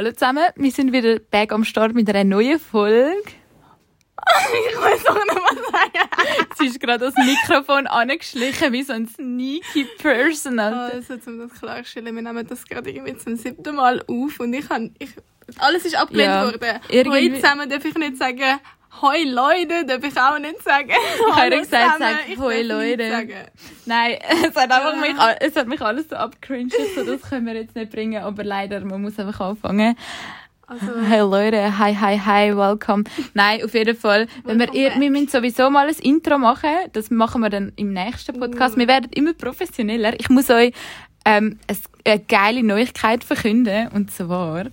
Hallo zusammen, wir sind wieder back am Start mit einer neuen Folge. ich weiß auch nicht, was sagen. Sie ist gerade das Mikrofon angeschlichen wie so ein sneaky Person. Alter. Also, um das klarzustellen, wir nehmen das gerade irgendwie zum siebten Mal auf und ich habe, ich, alles ist abgelehnt Ja, worden. Heute zusammen darf ich nicht sagen, hoi Leute, darf ich auch nicht sagen. Ich habe gesagt, sag hoi Leute. Nein, es hat einfach mich, es hat mich alles so abgecringed, so das können wir jetzt nicht bringen, aber leider, man muss einfach anfangen. Also, Hey Leute, hi, hi, hi, welcome. Nein, auf jeden Fall. Wenn wir, ihr, wir müssen sowieso mal ein Intro machen. Das machen wir dann im nächsten Podcast. Uh. Wir werden immer professioneller. Ich muss euch ähm, eine geile Neuigkeit verkünden. Und zwar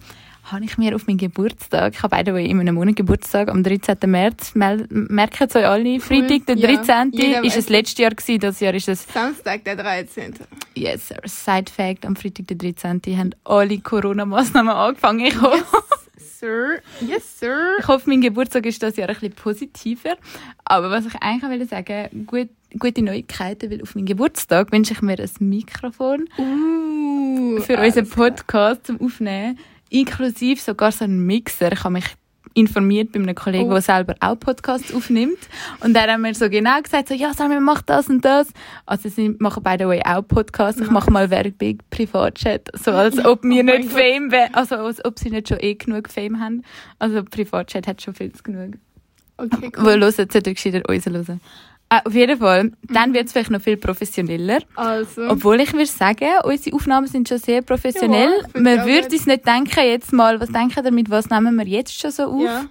habe ich mir auf meinen Geburtstag, ich habe beide in einem Monat Geburtstag, am 13. März, merken es euch alle, Freitag, der Ja, 13. jeder ist es letztes Jahr gewesen, das Jahr ist es Samstag, der 13. Yes, sir. Side Fact, am Freitag, der 13. haben alle Corona-Massnahmen angefangen. Ich hoffe, Sir, yes, sir. ich hoffe, mein Geburtstag ist das Jahr ein bisschen positiver. Aber was ich eigentlich will sagen, gut, gute Neuigkeiten, weil auf meinen Geburtstag wünsche ich mir ein Mikrofon Uh, für unseren Podcast zum Aufnehmen, inklusive sogar so einen Mixer. Ich habe mich informiert bei einem Kollegen, Oh. der selber auch Podcasts aufnimmt. Und der hat mir so genau gesagt, so, ja, Samuel, mach das und das. Also sie machen by the way auch Podcasts. Ich mache mal Werbung Privatchat. So als ob wir Oh nicht. Fame wären. Also als ob sie nicht schon eh genug Fame haben. Also Privatchat hat schon viel zu genug. Okay, Wo cool. hören, sollten gescheiter uns hören. Äh, auf jeden Fall, dann wird es vielleicht noch viel professioneller. Also, Obwohl ich würde sagen, unsere Aufnahmen sind schon sehr professionell. Ja, finde Man würde uns nicht denken, jetzt mal, was denken ihr, mit was nehmen wir jetzt schon so auf? ja.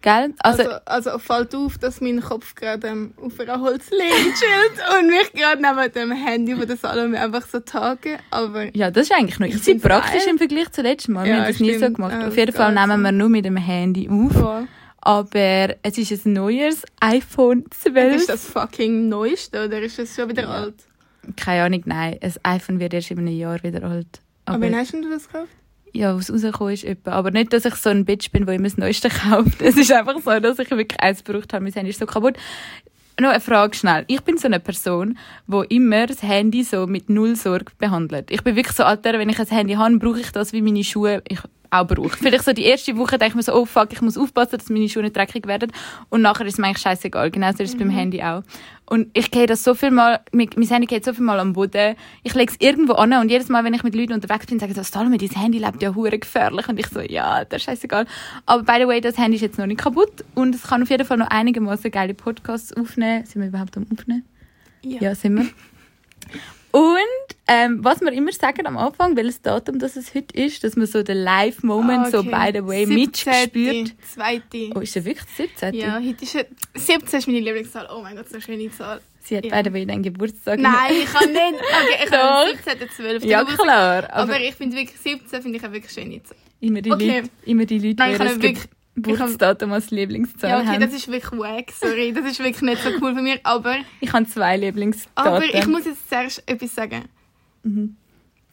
Gell? Also, Also, also fällt auf, dass mein Kopf gerade ähm, auf einer Holzlehne chillt und mich gerade neben dem Handy von der Salome einfach so tage. Aber ja, das ist eigentlich noch. Find's praktisch im Vergleich zu letztem Mal. Wir Ja, haben das nie so stimmt. gemacht. Ja, auf jeden Fall nehmen so. wir nur mit dem Handy auf. voll. Aber es ist ein neues iPhone 12. ist das fucking neueste oder ist das schon wieder Ja. alt? Keine Ahnung, nein. Ein iPhone wird erst in einem Jahr wieder alt. Aber wann hast du das gekauft? ja, was rausgekommen ist. Etwa. Aber nicht, dass ich so ein Bitch bin, wo immer das Neueste kauft. Es ist einfach so, dass ich wirklich eins gebraucht habe. Mein Handy ist so kaputt. Noch eine Frage schnell. Ich bin so eine Person, die immer das Handy so mit null Sorge behandelt. Ich bin wirklich so, Alter, wenn ich ein Handy habe, brauche ich das wie meine Schuhe ich auch brauche. Vielleicht so die erste Woche denke ich mir so, oh fuck, ich muss aufpassen, dass meine Schuhe nicht dreckig werden. Und nachher ist es mir eigentlich scheißegal. Genauso ist es beim Handy auch. Und ich gehe das so viel mal, mein mein Handy geht so viel mal am Boden. Ich lege es irgendwo an und jedes Mal, wenn ich mit Leuten unterwegs bin, sagen sie, so, Salome, dein Handy lebt ja hure gefährlich. Und ich so, ja, das ist scheißegal. Aber by the way, das Handy ist jetzt noch nicht kaputt und es kann auf jeden Fall noch einigermaßen geile Podcasts aufnehmen. Sind wir überhaupt am Aufnehmen? Ja, sind wir. Und ähm, was wir immer sagen am Anfang, welches Datum das es heute ist, dass man so den Live-Moment so by the way mitgespürt. Zweite. Oh, ist er wirklich 17? Ja, heute ist es- 17 ist meine Lieblingszahl. Oh mein Gott, so eine schöne Zahl. Sie hat Ja. by the way deinen Geburtstag. Nein, ich kann nicht. Okay, ich habe 17.12. Ja, Geburtstag. klar. Aber, Aber ich finde wirklich 17 finde ich eine wirklich schöne Zahl. immer, die Okay. Leute, immer die Leute, Nein, ich habe wirklich. Geburtsdatum als Lieblingszahl Ja, okay, haben. das ist wirklich wack, sorry. Das ist wirklich nicht so cool von mir. Aber, ich habe zwei Lieblingsdaten. aber ich muss jetzt zuerst etwas sagen.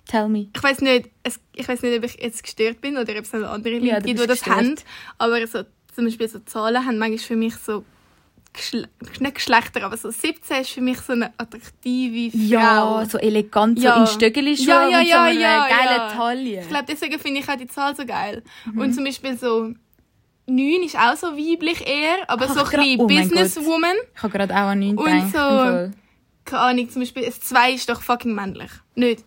Tell me. Ich weiß nicht, ich weiß nicht, ob ich jetzt gestört bin oder ob es noch andere Leute Ja, gibt, die das gestört. haben. Aber so, zum Beispiel so Zahlen haben manchmal für mich so Geschle nicht Geschlechter, aber so 17 ist für mich so eine attraktive Frau. Ja, so elegant, Ja. so in Stöckeli schon Ja, ja, und so ja, eine ja, geile ja. Taille. Ich glaube, deswegen finde ich auch die Zahl so geil. Mhm. Und zum Beispiel so 9 ist auch so weiblich eher, aber Ach, so ein bisschen oh Businesswoman. Ich habe gerade auch an ihn Und gedacht. so- im Fall. Keine Ahnung, zum Beispiel ein 2 ist doch fucking männlich. Nicht?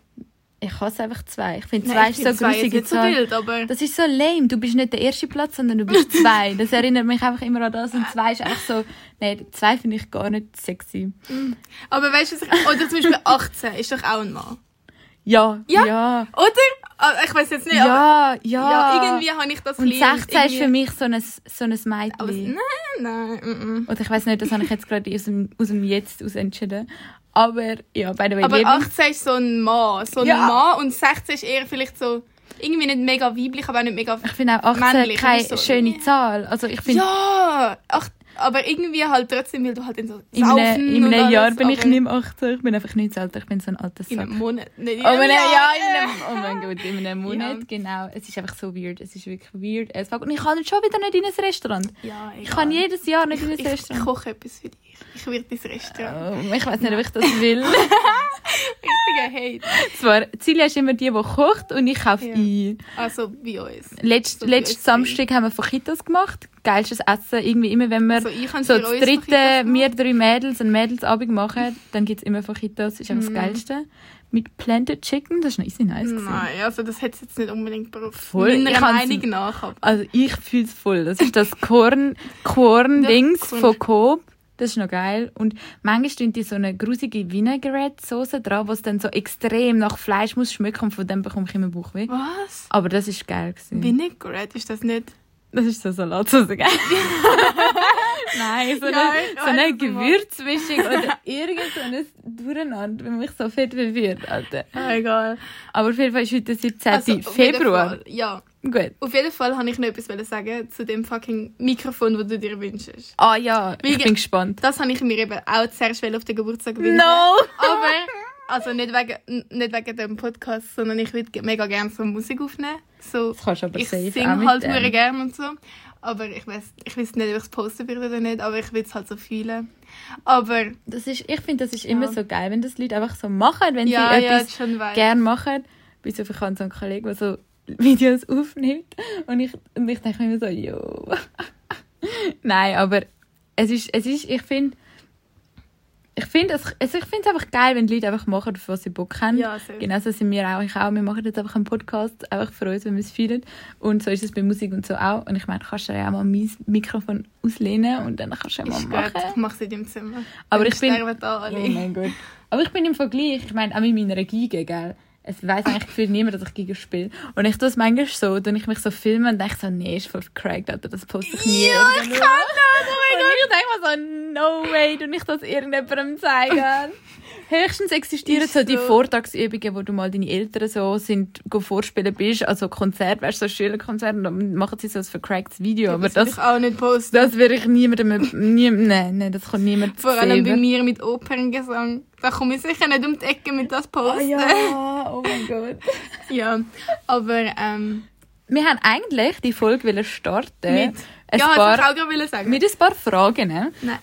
Ich hasse einfach zwei. Ich finde Nein, zwei ich ist so grusige nicht so Zahl. wild, aber... Das ist so lame. Du bist nicht der erste Platz, sondern du bist zwei. Das erinnert mich einfach immer an das. Und zwei ist echt so... Nein, zwei finde ich gar nicht sexy. Aber weißt du, was ich... Oder zum Beispiel 18 ist doch auch ein Mann. Ja, Ja? ja. Oder? Ah, Ich weiß jetzt nicht, aber... Ja, ja. Ja, irgendwie habe ich das Und bisschen- 16 ist für mich so ein, so ein Aber Mädchen. nein, nein, mm, mm. Oder ich weiß nicht, das habe ich jetzt gerade aus dem, aus dem Jetzt aus entschieden. Aber ja, by the way, Aber Lieblings- 18 ist so ein Mann. So ein Ja. Mann und 16 ist eher vielleicht so... Irgendwie nicht mega weiblich, aber auch nicht mega... ich finde auch 18 männlich, keine oder so. schöne Zahl. Also ich finde, Ja! Ach, aber irgendwie halt trotzdem, weil du halt in so In einem, in einem alles, Jahr bin ich nicht mehr 18, ich bin einfach nicht so alt, ich bin so ein alter In Sack. einem Monat. Nicht in Oh, in einem, Jahr. ja, in einem, oh mein Gott, in einem Monat, Ja. genau. Es ist einfach so weird. Es ist wirklich weird. as fuck. Und ich kann schon wieder nicht in ein Restaurant. Ja, Ich kann jedes Jahr nicht in ein ich, ich Restaurant. koche etwas für dich. Ich werde dein Restaurant. Oh, ich weiß nicht, ob ich das will. Richtiger Hate. Zwar, Celia ist immer die, die kocht und ich kaufe Ja. ein. Also bei uns. Letzt, So wie letzten Samstag haben wir Fajitas gemacht. Geilstes Essen. Irgendwie immer, wenn wir Also so für das dritte, wir drei Mädels, einen Mädelsabend machen, dann gibt es immer Fajitas. Das ist einfach Mhm. das Geilste. Mit Planted Chicken, das ist noch easy nice. gewesen. Nein, also das hätte es jetzt nicht unbedingt. Voll, ich Meiner Meinung nach. Aber Also ich fühle es voll. Das ist das Korn, Korn-Dings Ja, von Coop. Das ist noch geil. Und manchmal tun die so eine grusige Vinaigrette-Soße dran, was dann so extrem nach Fleisch muss schmecken und von dem bekomme ich immer Bauchweh. was? Aber das ist geil. Gewesen. Vinaigrette, ist das nicht? Das ist so Salatsauce, gell? Nein, so eine, ich so eine Gewürzmischung oder irgend so ein Durcheinander, wenn mich so fett verwirrt, Alter. Ah, egal. Aber auf jeden Fall ist heute der 17. Also, Februar. Fall, ja. Gut. Auf jeden Fall habe ich noch etwas sagen zu dem fucking Mikrofon, das du dir wünschst. Ah ja, ich Wie- bin gespannt. Das habe ich mir eben auch zuerst wollen auf den Geburtstag wünschen. No! Aber, also nicht wegen, nicht wegen dem Podcast, sondern ich würde mega gerne so Musik aufnehmen. So, Das kannst du aber ich singe halt sehr gerne und so. Aber ich weiß ich weiß nicht, ob ich es posten würde oder nicht, aber ich will es halt so fühlen. Aber Das ist, ich finde, das ist immer Ja. so geil, wenn das Leute einfach so machen, wenn ja, sie etwas schon gerne machen. Bis auf ich habe so einen Kollegen, der so Videos aufnimmt und ich, und ich denke mir immer so, jo. Nein, aber es ist, es ist ich finde, ich finde es, also ich finde es einfach geil, wenn die Leute einfach machen, auf was sie Bock haben. Ja, sehr. Genauso sind wir auch. Ich auch. Wir machen jetzt einfach einen Podcast, einfach für uns, wenn wir es fühlen. Und so ist es bei Musik und so auch. Und ich meine, kannst du ja auch mal mein Mikrofon auslehnen und dann kannst du ja mal Ist machen. gut, ich mache es in deinem Zimmer. Aber Dann ich bin- da alle. Oh mein Gott. Aber ich bin im Vergleich, ich meine, auch mit meiner Giga, gell? Es weiss eigentlich gefühlt niemand, dass ich Giga spiele. Und ich tue es manchmal so, dann ich mich so filme und denke so, nee, ist voll cracked, Alter, das poste ich nie. Ja, ich kann das, oh mein Und ich denke mir so, no way, du nicht das irgendjemandem zeigen. Höchstens existieren Ist so die so. Vortagsübungen, wo du mal deine Eltern so sind, go vorspielen bist, also Konzert, weißt du, so Schülerkonzert, und dann machen sie so ein vercracktes Video, aber das das, ich auch nicht posten. das würde ich niemandem, nie, nein, nein, das kommt niemand Vor allem bei mir mit Operngesang. Da komme ich sicher nicht um die Ecke mit das Oh posten. ja, oh mein Gott. Ja, aber ähm, Wir haben eigentlich die Folge wollen starten mit... ein ja, das paar, wollte ich auch sagen. mit ein paar Fragen. Ne? Nein.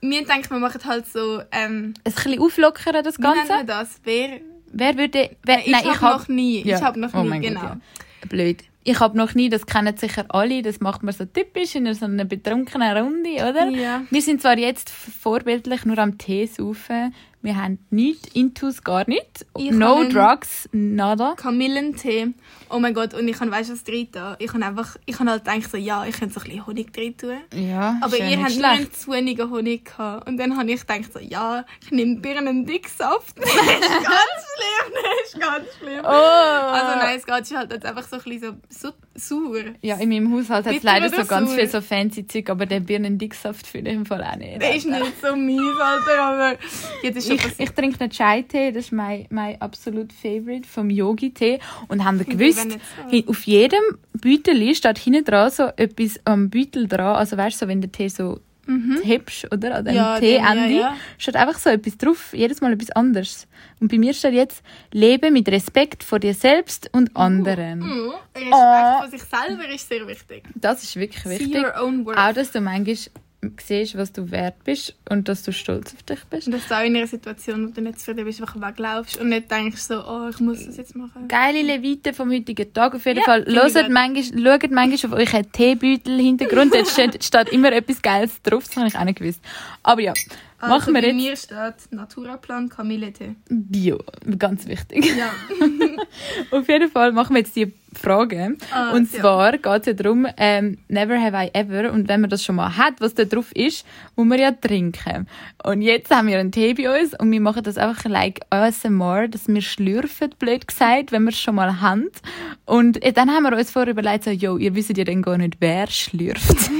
Wir denken, wir machen halt so... Ähm, Ein bisschen auflockern, das wie Ganze. das? Wer... Wer würde... Wer, ich habe hab- noch nie. Ja. Ich habe noch Oh nie, mein Gott, genau. ja. Blöd. Ich habe noch nie, das kennen sicher alle, das macht man so typisch in so einer betrunkenen Runde, oder? Ja. Wir sind zwar jetzt vorbildlich nur am Tee saufen, wir haben nichts, Intus gar nicht, Ich no drugs, nada. Kamillentee. Oh mein Gott, und ich habe, weißt du, was drin da? Ich habe einfach... Ich habe halt gedacht so, ja, ich könnte so ein bisschen Honig drin tun. Ja, Aber ihr nicht habt nur zu wenigen Honig gehabt. Und dann habe ich gedacht so, ja, ich nehme Birnendicksaft. das ist ganz schlimm, das ist ganz schlimm. Oh! Also nein, es geht halt jetzt einfach so ein bisschen so, so sauer. Ja, in meinem Haushalt hat es leider so ganz sauer? viel so fancy Zeug, aber der Birnendicksaft finde ich im Fall auch nicht. Der ist nicht so mies, Alter, aber jetzt ist Ich, ich trinke einen Chai-Tee, das ist mein, mein absolut Favorite vom Yogi-Tee. Und haben wir gewusst, so. auf jedem Beutel steht hinten dran so etwas am Beutel dran. Also weißt du, so, wenn der Tee so hebst, oder? An dem Mhm. Ja, Teeende, den, ja, ja. steht einfach so etwas drauf. Jedes Mal etwas anderes. Und bei mir steht jetzt, lebe mit Respekt vor dir selbst und anderen. Mhm. Respekt Oh. vor sich selber ist sehr wichtig. Das ist wirklich wichtig. Auch, dass du manchmal siehst, was du wert bist und dass du stolz auf dich bist. Und dass du auch in einer Situation, wo du nicht zufrieden bist, einfach weglaufst und nicht denkst so, oh, ich muss das jetzt machen. Geile Leviten vom heutigen Tag. Auf jeden Ja, Fall. Hört manchmal, schaut manchmal auf euren Teebeutel-Hintergrund. Dort steht, steht immer etwas Geiles drauf. Das habe ich auch nicht gewusst. Aber ja, Also machen wir bei jetzt mir steht Naturaplan Kamillentee. Bio. Ganz wichtig. Ja. Auf jeden Fall machen wir jetzt die Frage. Ah, und ja. zwar geht es ja darum, ähm, never have I ever. Und wenn man das schon mal hat, was da drauf ist, muss man ja trinken. Und jetzt haben wir einen Tee bei uns und wir machen das einfach like ASMR, dass wir schlürfen, blöd gesagt, wenn wir es schon mal haben. Und äh, dann haben wir uns vorher überlegt, so, yo, ihr wisst ja dann gar nicht, wer schlürft.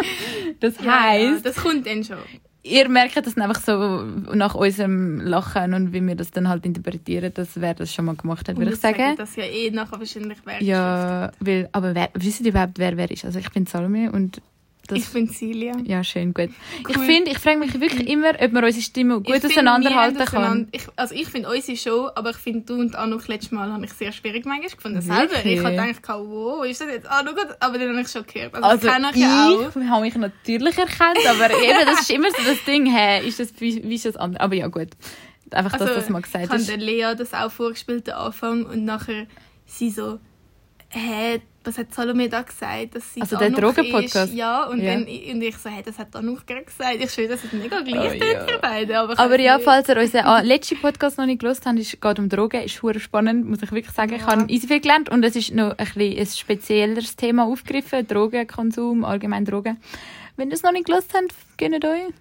das Ja, heisst, ja, das kommt dann schon. Ihr merkt das einfach so nach unserem Lachen und wie wir das dann halt interpretieren, dass wer das schon mal gemacht hat, würde ich wir sagen. Das ja eh nachher wahrscheinlich wer Ja, weil, aber wer, wisst ihr überhaupt, wer wer ist? Also ich bin Salome und Das, Ich bin Silja. ja, schön, gut. Ich Cool. finde, ich frage mich wirklich immer, ob man unsere Stimme gut Ich find, auseinanderhalten haben kann. Ich, also ich finde unsere schon, aber ich finde du und Anuk letztes Mal habe ich sehr schwierig manchmal gefunden. Selber. Ich habe gedacht, wow, ist das jetzt Anuk? Aber dann habe ich schon gehört. Also, Also ich ich habe mich natürlich erkannt, aber eben, das ist immer so das Ding, hä, ist das, wie, wie ist das andere? Aber ja, gut. Einfach, dass Also, du das mal ich gesagt habe hast. der Lea das auch vorgespielt, am Anfang, und nachher sie so, hä, was hat Salome da gesagt, dass sie Also der Drogenpodcast? Ja, und, Ja. Dann, und ich so, hey, das hat Anuk gerade gesagt. Ich schwöre, das ist mega gleich, Oh, ja. ihr beide. Aber, ich Aber ja, falls ihr unseren ah, letzten Podcast noch nicht gelesen habt, es geht um Drogen, ist hure spannend, muss ich wirklich sagen. Ich Ja. habe easy viel gelernt und es ist noch ein, bisschen ein spezielleres Thema aufgegriffen, Drogenkonsum, allgemein Drogen. Wenn ihr es noch nicht gelesen habt, gönnt euch.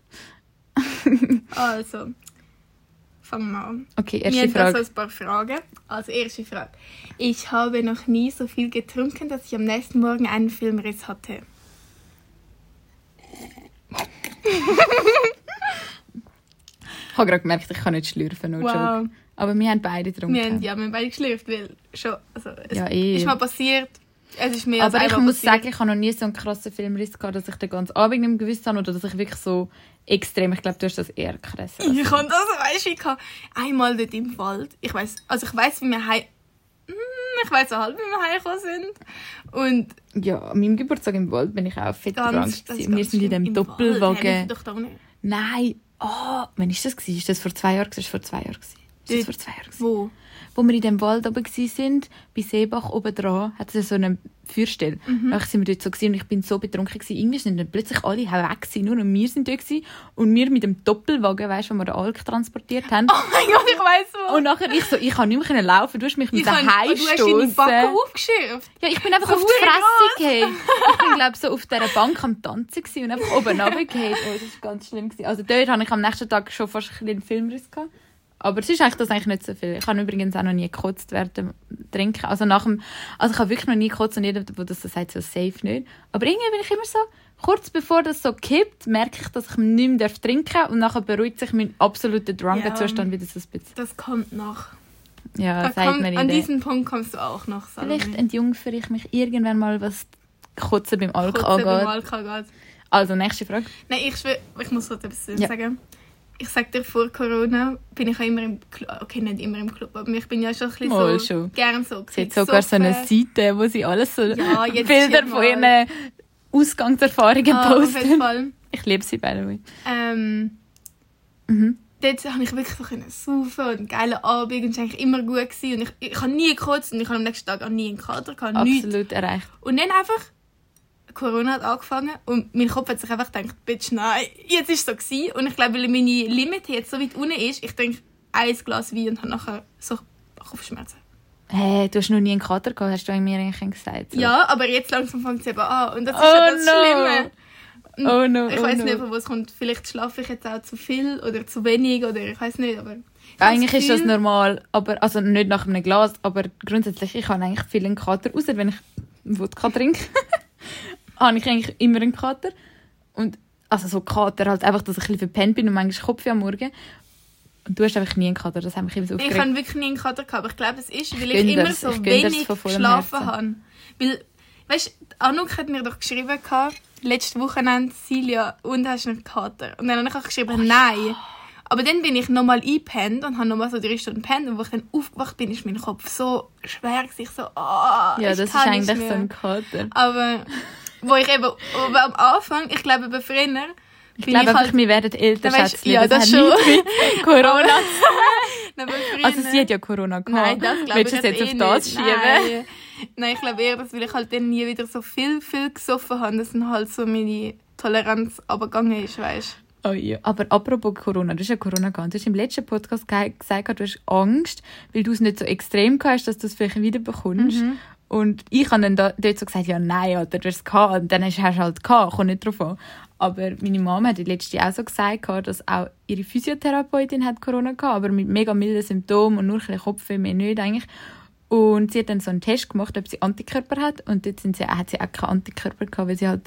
Also, fangen wir an. Okay, erste haben Frage. also ein paar Fragen. Also, erste Frage. Ich habe noch nie so viel getrunken, dass ich am nächsten Morgen einen Filmriss hatte. Ich habe gerade gemerkt, ich kann nicht schlürfen, no joke. Wow. Aber wir haben beide getrunken. Wir haben, ja, wir haben beide geschlürft, weil schon, also, es Ja, eh. ist mal passiert. Es ist mehr Aber als ich muss passiert. sagen, ich habe noch nie so einen krassen Filmriss gehabt, dass ich den ganzen Abend nicht gewusst habe oder dass ich wirklich so extrem, ich glaube, du hast das eher krasser. als Ich habe das, weißt du, ich hatte einmal dort im Wald. Ich weiß, also ich weiß, wie wir heim, Hm, ich weiß so halb, wie wir heimgekommen sind. Und Ja, an meinem Geburtstag im Wald bin ich auch fett ganz, ist gewesen. Wir sind in dem Wald, Doppelwagen. sind doch unten. Nein. Oh, wann ist das gewesen? Ist das vor zwei Jahren? gewesen? Das vor zwei Jahren. Ist das vor zwei Jahren? Wo? Wo wir in dem Wald oben gsi sind, bei Seebach oben dran, hat es so eine Feuerstelle. Mhm. Dann sind wir dort so gewesen, und ich bin so betrunken gewesen. Irgendwie sind dann plötzlich alle weg gewesen, nur noch wir sind dort gewesen. Und wir mit dem Doppelwagen, weißt du, wo wir den Alk transportiert haben. Oh mein Gott, ich weiß wo. Und nachher ich so, ich kann nicht mehr laufen. Du hast mich mit ich der kann, du hast deine Backe aufgeschürft. Ja, ich bin einfach So auf die Fresse gefallen. Ich bin, glaube so auf dieser Bank am Tanzen gewesen und einfach oben runtergefallen. Oh, das war ganz schlimm. Gewesen. Also dort hatte ich am nächsten Tag schon fast ein bisschen einen Filmriss. Gehabt. Aber es ist eigentlich das eigentlich nicht so viel. Ich habe übrigens auch noch nie gekotzt während dem Trinken. Also, nach dem, also ich habe wirklich noch nie gekotzt und jeder, der das so sagt, so safe nicht. Aber irgendwie bin ich immer so, kurz bevor das so kippt, merke ich, dass ich nicht mehr trinken darf und nachher beruhigt sich mein absoluter drunken Ja. Zustand wieder so ein bisschen. Das kommt noch. Ja, Da sagt kommt, mir an Idee. diesen Punkt kommst du auch noch, Salome. Vielleicht entjungfere ich mich irgendwann mal, was Kotzen beim Alk Kurz beim angeht. Alkohol geht. Also, nächste Frage. Nein, ich schwör, ich muss etwas Ja. sagen. Ich sag dir, vor Corona bin ich auch immer im Club, okay, nicht immer im Club, aber ich bin ja schon ein bisschen Mal so, schon. gern so Sie hat sogar so eine. Seite, wo sie alles so Ja, Bilder von ihren Ausgangserfahrungen Ah, auf jeden. Fall. Ich liebe sie, by the way. Ähm, Mhm. dort habe ich wirklich so saufen und einen geilen Abend und es war eigentlich immer gut. Gewesen. Und ich, ich habe nie gekotzt und ich habe am nächsten Tag auch nie einen Kater gehabt, nichts. Absolut erreicht. Und dann einfach, Corona hat angefangen und mein Kopf hat sich einfach gedacht, bitch, nein, jetzt ist es so gewesen. Und ich glaube, weil meine Limit jetzt so weit unten ist, ich trinke ein Glas Wein und habe nachher so Kopfschmerzen. Hey, du hast noch nie einen Kater gehabt, hast du mir eigentlich gesagt. So. Ja, aber jetzt langsam fängt es eben an. Und das ist Oh ja das no. Schlimme. Oh no, Ich oh weiß no. nicht, von wo es kommt. Vielleicht schlafe ich jetzt auch zu viel oder zu wenig oder ich weiß nicht, aber... Eigentlich ist das normal, aber also nicht nach einem Glas, aber grundsätzlich ich habe eigentlich viel einen Kater, außer wenn ich Wodka trinke, habe ich eigentlich immer einen Kater und also so Kater halt einfach, dass ich ein bisschen verpennt bin und manchmal Kopf am Morgen und du hast einfach nie einen Kater, das hat mich immer so Ich aufgeregt. habe wirklich nie einen Kater gehabt, aber ich glaube, es ist, weil gönn ich immer so ich wenig geschlafen habe. Weil, weißt du, Anouk hat mir doch geschrieben, gehabt, letzte Wochenende, Silja, und hast du einen Kater? Und dann habe ich auch geschrieben, nein. Aber dann bin ich nochmal eingepennt und habe nochmal so drei Stunden gepennt. Und wo ich dann aufgewacht bin, ist mein Kopf so schwer, ich so, ah, ja, ich das ist eigentlich so ein Kater. Aber, wo ich eben, aber am Anfang, ich glaube, bei bin Ich glaube einfach, halt, wir werden älter, Schätzchen. ja, das, das schon. Corona Nein, Also sie hat ja Corona gehabt. Nein, das glaube ich Willst du es jetzt auf eh das nicht. schieben? Nein. Nein, ich glaube eher, dass weil ich halt dann nie wieder so viel, viel gesoffen habe, dass dann halt so meine Toleranz abgegangen ist, weißt Oh ja. Aber apropos Corona, du hast ja Corona gehabt. Du hast im letzten Podcast ge gesagt, du hast Angst, weil du es nicht so extrem hast, dass du es vielleicht wieder bekommst. Mhm. Und ich habe dann da, dort so gesagt, ja nein, oder du hast es gehabt. Und dann hast du halt gehabt, kommt nicht drauf an. Aber meine Mama hat die letzte auch so gesagt, dass auch ihre Physiotherapeutin hat Corona gehabt, aber mit mega milden Symptomen und nur ein bisschen Kopfweh, mehr nicht eigentlich. Und sie hat dann so einen Test gemacht, ob sie Antikörper hat. Und dort sind sie, hat sie auch keine Antikörper gehabt, weil sie halt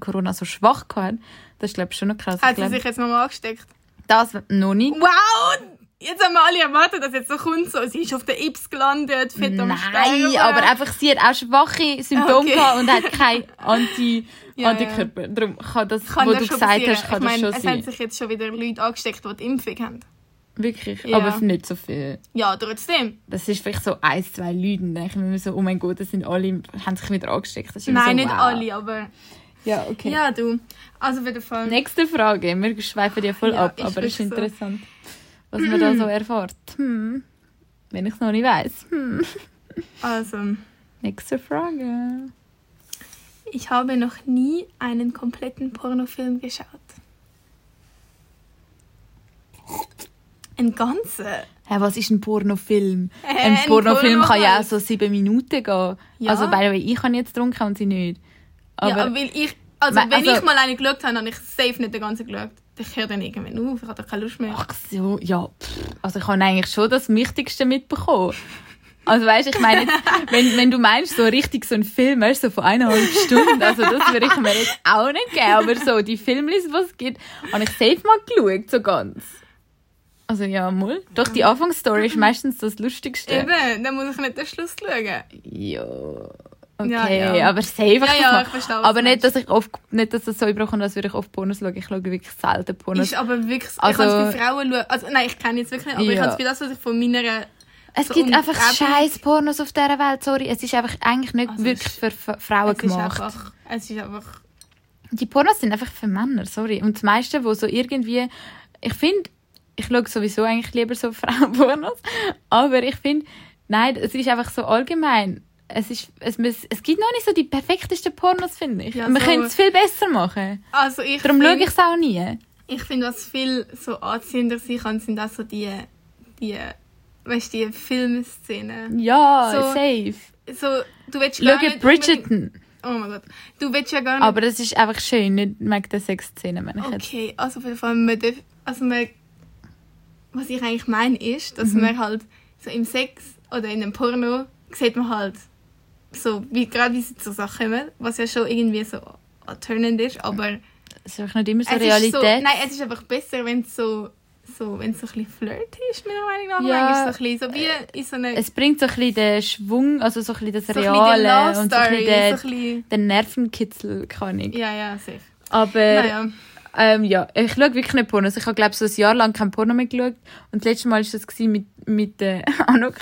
Corona so schwach gehabt hat. Das ist, glaube ich, schon noch krass. Hat sie sich jetzt nochmal angesteckt? das noch nicht. Wow! Jetzt haben wir alle erwartet, dass jetzt so kommt, so, sie ist auf der Ips gelandet, fett am Nein, Sterben. aber einfach, sie hat auch schwache Symptome Okay. gehabt und hat keine Anti Ja, Antikörper. Darum kann das, Kann was du gesagt passieren. hast, kann ich das meine, schon es haben sein. sich jetzt schon wieder Leute angesteckt, die die Impfung haben. Wirklich, Ja. aber nicht so viel. Ja, trotzdem. Das ist vielleicht so ein, zwei Leute. Dann denke ich mir so, oh mein Gott, das sind alle, haben sich wieder angesteckt. Nein, so, nicht wow. alle, aber... Ja, okay. Ja, du. Also auf jeden Fall. Nächste Frage. Wir schweifen ja voll Ja, ab, aber es ist wirklich so. Was man da so erfährt. Hm. Wenn ich es noch nicht weiß. Hm. Also, Nächste Frage. ich habe noch nie einen kompletten Pornofilm geschaut. Ein ganzer? Hä, was ist ein Pornofilm? Äh, ein ein Pornofilm Porno kann ja auch so sieben Minuten gehen. Ja. Also, weil ich habe jetzt getrunken und sie nicht. Aber, ja, weil ich... Also, Me- wenn also- ich mal eine geschaut habe, habe ich safe nicht den ganzen geschaut. Ich höre dann irgendwann auf, ich habe keine Lust mehr. ach so, ja. Pff. Also, ich habe eigentlich schon das Wichtigste mitbekommen. Also weißt ich meine, jetzt, wenn, wenn du meinst, so richtig so ein Film, weißt, so von eineinhalb Stunden, also das würde ich mir jetzt auch nicht geben, aber so die Filmlis, was es gibt, habe ich safe mal geschaut, so ganz. Also ja, mal. Doch, die Anfangsstory ist meistens das Lustigste. Eben, dann muss ich nicht den Schluss schauen. Ja. Okay, Ja, ja. aber safe Ja, ich ja, ich verstehe, Aber nicht, dass ich oft, nicht, dass das so überkommt, als würde ich oft Pornos schauen. Ich schaue wirklich selten Pornos. Ist aber wirklich... Also- ich kann es bei Frauen schauen. Also, nein, ich kenne jetzt wirklich nicht, aber ich Ja. habe es bei das, was ich von meiner... es so gibt um- einfach scheiß Pornos auf dieser Welt, sorry. Es ist einfach eigentlich nicht Also wirklich für Frauen Es ist gemacht. einfach... Es ist einfach... Die Pornos sind einfach für Männer, sorry. Und das meiste, wo so irgendwie, ich finde, ich schaue sowieso eigentlich lieber so Frauenpornos, aber ich finde, nein, es ist einfach so allgemein. Es, ist, es, muss- es gibt noch nicht so die perfektesten Pornos, finde ich. Ja, wir so- können es viel besser machen. Also ich Darum schaue find- ich es auch nie. Ich finde, was viel so anziehender sein kann, sind auch so die, die, weißt die Filmszenen. Ja, So- safe. So, du willst gar Schau nicht Bridgerton. Oh mein Gott. Du willst ja gar nicht... Aber das ist einfach schön, nicht wegen der Sexszene, meine ich jetzt. okay, also auf jeden Fall, man darf, also man, was ich eigentlich meine ist, dass Mhm. man halt so im Sex oder in einem Porno sieht man halt so, wie, gerade wie sie zur Sache kommen, was ja schon irgendwie so turnend ist, aber Es ist einfach nicht immer so Realität. Ist so, nein, es ist einfach besser, wenn es so, so, wenn es so ein bisschen flirty ist, meiner Meinung nach. Ja. Manchmal so ein bisschen, so wie in so einer, es bringt so ein bisschen den Schwung, also so ein bisschen das so ein bisschen die Reale und so ein bisschen den, so ein bisschen, den Nervenkitzel, kann ich. ja, ja, safe. Aber Naja, ähm, ja, ich schaue wirklich nicht Pornos. Ich habe glaube so ein Jahr lang kein Porno mehr geschaut. Und das letzte Mal war das mit, mit äh, Anuk.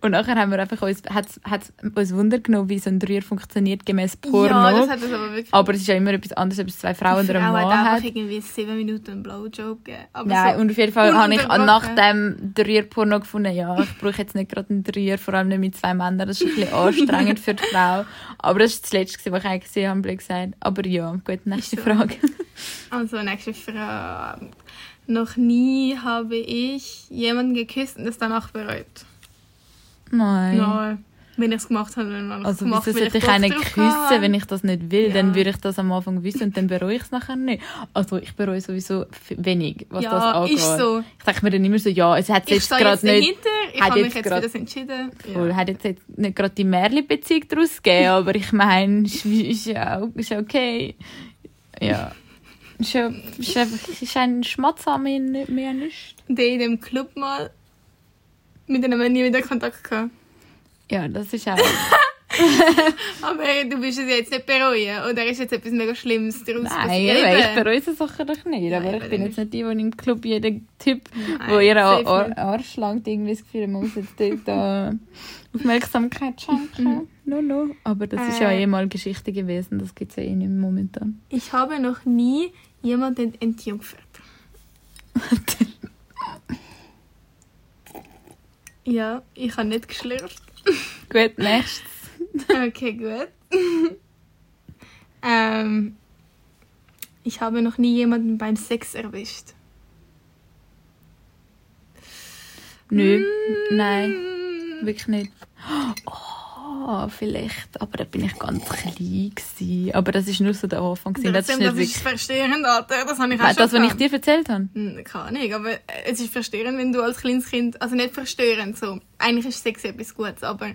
Und nachher haben wir einfach uns, hat's, hat's uns Wunder genommen, wie so ein Dreier funktioniert gemäß Porno. ja, das hat es aber wirklich... aber es ist ja immer etwas anderes, ob es zwei Frauen oder ein Mann hat einfach hat. irgendwie sieben Minuten einen Blowjob gegeben. Aber Nein, so, und auf jeden Fall habe ich nach dem Dreier-Porno gefunden, ja, ich brauche jetzt nicht gerade einen Dreier, vor allem nicht mit zwei Männern, das ist ein bisschen anstrengend für die Frau. Aber das war das Letzte, was ich eigentlich gesehen habe, blöd gesagt. Aber ja, gut, nächste so. Frage. Also, nächste Frage. Noch nie habe ich jemanden geküsst und es danach bereut. Nein. Nein. Wenn ich es gemacht habe, dann ich es Also gemacht. wieso weil sollte ich einen küssen, wenn ich das nicht will? Ja. Dann würde ich das am Anfang wissen und dann bereue ich es nachher nicht. Also ich bereue sowieso wenig, was das Ja, angeht. ist so. Ich denke mir dann immer so, ja, es hat Ich jetzt stehe gerade jetzt nicht... dahinter, ich hat habe mich jetzt jetzt grad- für das entschieden. Voll, Ja. hat jetzt nicht gerade die Märli-Beziehung daraus gegeben, aber ich meine, ist, ist, ja, ist ja okay. Ja. Ist, ja, ist, einfach, ist ein Schmatzer mehr, nicht- mehr nicht. Der in dem Club mal mit haben wir nie wieder Kontakt gehabt. Ja, das ist auch... Aber du bist es jetzt nicht bereuen. Oder ist jetzt etwas mega Schlimmes daraus Nein, eben, ich bereue so Sachen doch nicht. Aber Nein, ich eben bin jetzt nicht die, die im Club jeden Typ, Nein, wo ihr safe Ar. Arsch langt, irgendwie das Gefühl, man muss jetzt dort Aufmerksamkeit schenken. no, no. Aber das ist ja Äh. eh mal Geschichte gewesen, das gibt es ja eh nicht mehr momentan. Ich habe noch nie jemanden entjungfert. ja, ich habe nicht geschlürft. Gut, nächstes. Okay, gut. ähm, ich habe noch nie jemanden beim Sex erwischt. Nö, Mm. nein, wirklich nicht. Oh, vielleicht, aber da bin ich ganz klein gewesen. Aber das ist nur so der Anfang gewesen. Das ist Trotzdem, nicht das ist verstörend, Alter. Das habe ich auch schon das, was ich dir erzählt habe? Hm, Keine Ahnung, aber es ist verstörend, wenn du als kleines Kind, also nicht verstörend, so, eigentlich ist Sex etwas Gutes, aber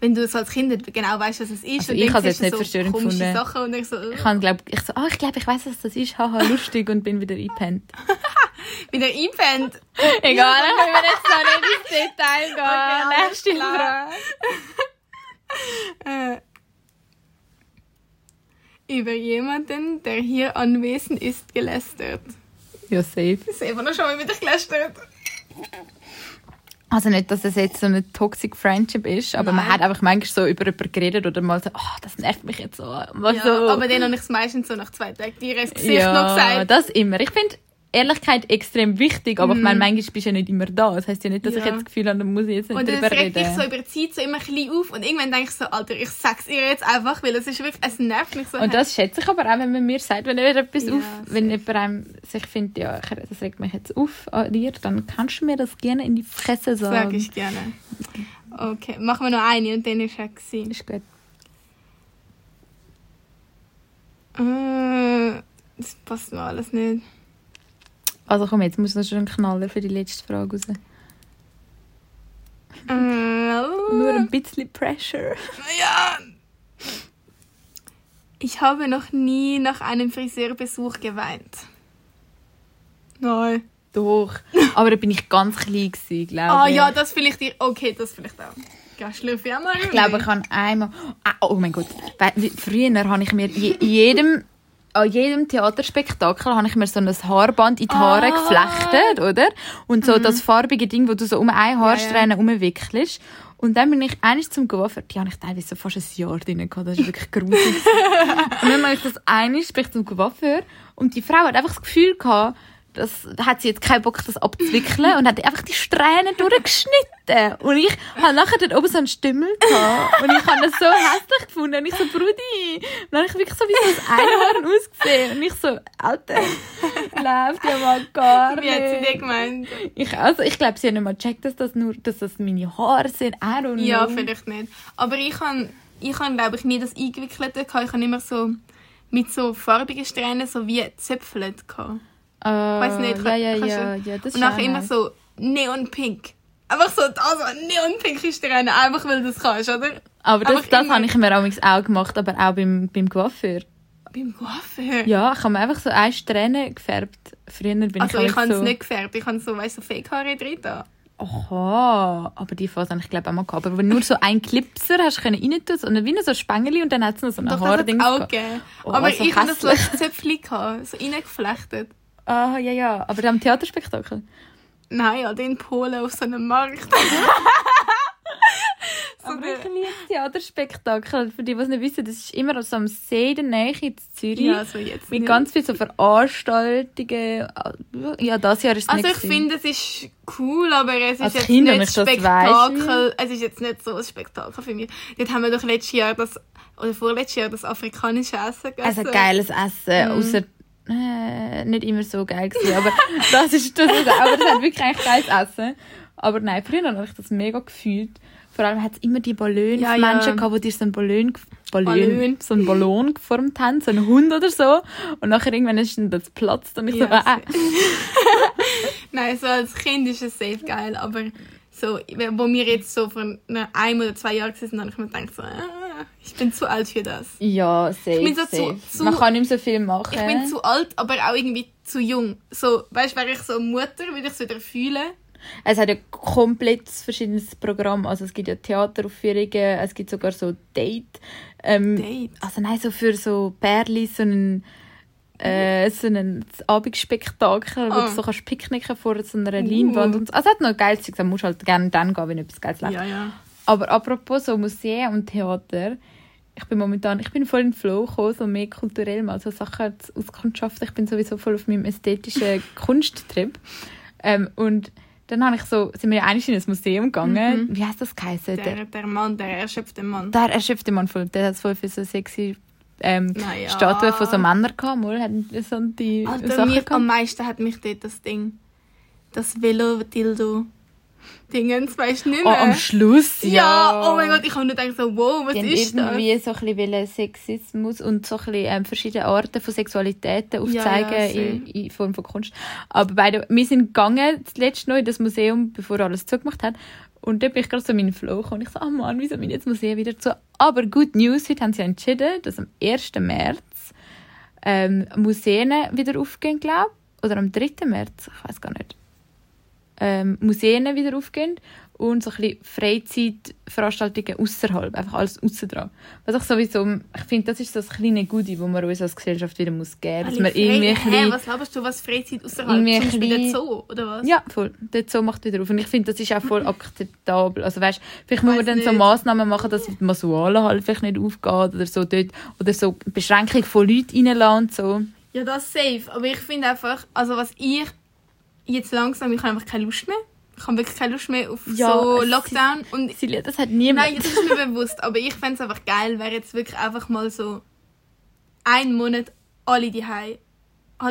wenn du es als Kind nicht genau weißt, was es ist, Also und ich habe es jetzt nicht verstörend komische gefunden. Sachen und ich so, Ich habe, glaub, ich so, ah, ich glaube, ich weiß, was das ist. Haha, lustig und bin wieder eingepennt. Bin er eingepennt? Egal, dann können wir jetzt noch nicht ins Detail gehen. Okay, Nächste. Frage. Äh, über jemanden, der hier anwesend ist, gelästert. Ja, safe. Einfach noch schon mal wieder gelästert. Also nicht, dass es jetzt so eine toxic Friendship ist, aber man Nein. hat einfach manchmal so über jemanden geredet oder mal so, oh, das nervt mich jetzt so. Ja, so. aber dann habe ich es meistens so nach zwei Tagen dir ins Gesicht noch ja, gesagt. das immer. Ich finde Ehrlichkeit extrem wichtig, aber ich meine, manchmal bist du ja nicht immer da. Das heisst ja nicht, dass ich Mhm. Ja. jetzt das Gefühl habe, da muss ich jetzt nicht Und das drüber regt mich reden. so über die Zeit so immer ein bisschen auf und irgendwann denke ich so, Alter, ich sag's ihr jetzt einfach, weil es ist wirklich, es nervt mich so. Und das schätze ich aber auch, wenn man mir sagt, wenn jemand etwas Ja, auf, wenn jemand einem sich findet, ja, ich- das regt mich jetzt auf an dir, dann kannst du mir das gerne in die Fresse sag sagen. ich gerne. Okay, machen wir noch eine und dann ist er gewesen. Ist gut. Äh, Das passt mir alles nicht. Also komm, jetzt muss noch schon ein Knaller für die letzte Frage raus. Äh, Nur ein bisschen Pressure. Ja. Ich habe noch nie nach einem Friseurbesuch geweint. Nein. Doch. Aber da bin ich ganz klein gewesen, glaube Ah ich. ja, das vielleicht dir. Okay, das vielleicht auch. Ja, schlürfe ich auch mal. Ich glaube, ich habe einmal... Ah, oh mein Gott. Früher habe ich mir in jedem... An jedem Theaterspektakel habe ich mir so ein Haarband in die Haare Ah. geflechtet, oder? Und so das farbige Ding, wo du so um eine Haarsträhne herumwickelst. Und dann bin ich eines zum Coiffeur, die habe ich teilweise so fast ein Jahr drin gehabt, das ist wirklich gruselig. und dann mache ich das eines, bin ich zum Coiffeur und die Frau hat einfach das Gefühl gehabt, das da hat sie jetzt keinen Bock, das abzuwickeln und hat einfach die Strähnen durchgeschnitten. Und ich habe nachher dort oben so einen Stümmel gehabt. Und ich habe das so hässlich gefunden. Und ich so, Brudi. Und dann habe ich wirklich so wie so ein Einhorn ausgesehen. Und ich so, Alter, läuft ja mal gar Wie hat sie nicht. dir gemeint? Ich, also, ich glaube, sie hat nicht mal gecheckt, dass das nur, dass das meine Haare sind. Ja, vielleicht nicht. Aber ich habe, ich habe glaube ich, nie das Eingewickelte gehabt. Ich habe immer so mit so farbigen Strähnen so wie Zöpfelt gehabt. Äh, Weiß nicht, Ja, ja, ja, du- ja, das Und nachher ist immer so neonpink. Einfach so, also neonpinke Strähnen, einfach weil du das kannst, oder? Aber das, einfach das habe ich mir auch gemacht, aber auch beim, beim Coiffeur. Beim Coiffeur. Ja, ich habe mir einfach so eine Strähne gefärbt. Früher bin Also ich, ich halt habe es so... nicht gefärbt, ich habe so, weißt du, so Fake-Haare drin da. Aha, aber die Phase habe ich glaube auch mal gehabt. Aber wenn du nur so einen Clipser hast können rein tun, so eine- wie so ein Spengeli und dann hat es noch so ein Doch, das Haarding. hat auch gehabt. gegeben. Oh, Aber so ich habe das so als Zöpfchen so reingeflechtet. Ah, ja, ja. Aber am Theaterspektakel. Nein, ja, in Polen auf so einem Markt. so Aber ich liebe Theaterspektakel. Für die, die es nicht wissen, das ist immer so am See der Nähe in Zürich. ja, so jetzt. mit nicht. ganz vielen so Veranstaltungen. Ja, das Jahr ist es Also ich finde, es ist cool, aber es ist Als jetzt Kind, wenn nicht Spektakel. Es ist jetzt nicht so ein Spektakel für mich. Dort haben wir doch letztes Jahr das, oder vorletztes Jahr das afrikanische Essen gegessen. Also geiles Essen, Mhm. außer äh, nicht immer so geil gewesen, aber das ist das, ist, aber das hat wirklich eigentlich geiles Essen. Aber nein, früher habe ich das mega gefühlt. Vor allem hat es immer die Ballon Ja, Menschen ja. gehabt, die dir so einen Ballon, Ballon, Ballon. so einen Ballon geformt haben, so einen Hund oder so. Und nachher irgendwann ist dann das platzt und ich so, Ja, ah, Nein, so als Kind ist es safe geil, aber so, wo wir jetzt so vor einem oder zwei Jahren waren, habe ich mir gedacht, so, ah, ich bin zu alt für das. ja, safe, bin so zu- safe. zu- Man kann nicht mehr so viel machen. Ich bin zu alt, aber auch irgendwie zu jung. So, weißt du, wäre ich so Mutter, würde ich es wieder fühlen. Es hat ja komplett verschiedenes Programm. Also es gibt ja Theateraufführungen, es gibt sogar so Date. Ähm, Date? Also nein, so für so Pärli, so einen, äh, so einen Abendspektakel, wo Ah. du so kannst picknicken vor so einer Leinwand. Und so. Also es hat noch geiles Zeug, da musst du halt gerne dann gehen, wenn etwas Geiles läuft. Ja, ja. Aber apropos so Museen und Theater, ich bin momentan, ich bin voll in den Flow gekommen, so mehr kulturell mal so Sachen auskundschaften. Ich bin sowieso voll auf meinem ästhetischen Kunsttrip. Ähm, und dann habe ich so, sind wir ja eigentlich in ein Museum gegangen. Wie heißt das geheißen? Der, Der, der Mann, der erschöpfte Mann. der erschöpfte Mann voll, der hat voll für so sexy ähm, Naja. Statuen von so Männern gehabt. Mal hatten so die Alter, Sachen mir, am meisten hat mich dort das Ding, das Velo-Dildo Dingens, weißt du nicht Oh, mehr? am Schluss, ja. ja. oh mein Gott, ich habe nur gedacht so, wow, was Die ist das? irgendwie so ein bisschen Sexismus und so ein bisschen, ähm, verschiedene Arten von Sexualitäten aufzeigen ja, in, in Form von Kunst. Aber beide, wir sind gegangen, zuletzt noch in das Museum, bevor alles zugemacht hat. Und dort bin ich gerade so in meinen Flow gekommen. Und ich so, oh Mann, wieso bin ich jetzt Museum wieder zu? Aber good news, heute haben sie entschieden, dass am 1. März ähm, Museen wieder aufgehen, glaube ich. oder am 3. März, ich weiß gar nicht, ähm, Museen wieder aufgehen und so ein bisschen Freizeitveranstaltungen außerhalb, einfach alles aussen dran. Was ich sowieso, ich finde, das ist so das kleine Goodie, das man uns als Gesellschaft wieder muss geben muss. Dass man irgendwie was laberst du, was Freizeit außerhalb? Zum Beispiel der Zoo, oder was? Ja, voll. Der Zoo macht wieder auf. Und ich finde, das ist auch voll akzeptabel. Also weißt, vielleicht muss man dann so nicht. Massnahmen machen, dass die Masuale halt vielleicht nicht aufgeht oder so dort. Oder so Beschränkung von Leuten reinlassen und so. Ja, das safe. Aber ich finde einfach, also was ich jetzt langsam, ich habe einfach keine Lust mehr. Ich habe wirklich keine Lust mehr auf Ja, so Lockdown. Und Silja, das hat niemand. Nein, das ist mir bewusst, aber ich fände es einfach geil, wäre jetzt wirklich einfach mal so ein Monat alle die Halt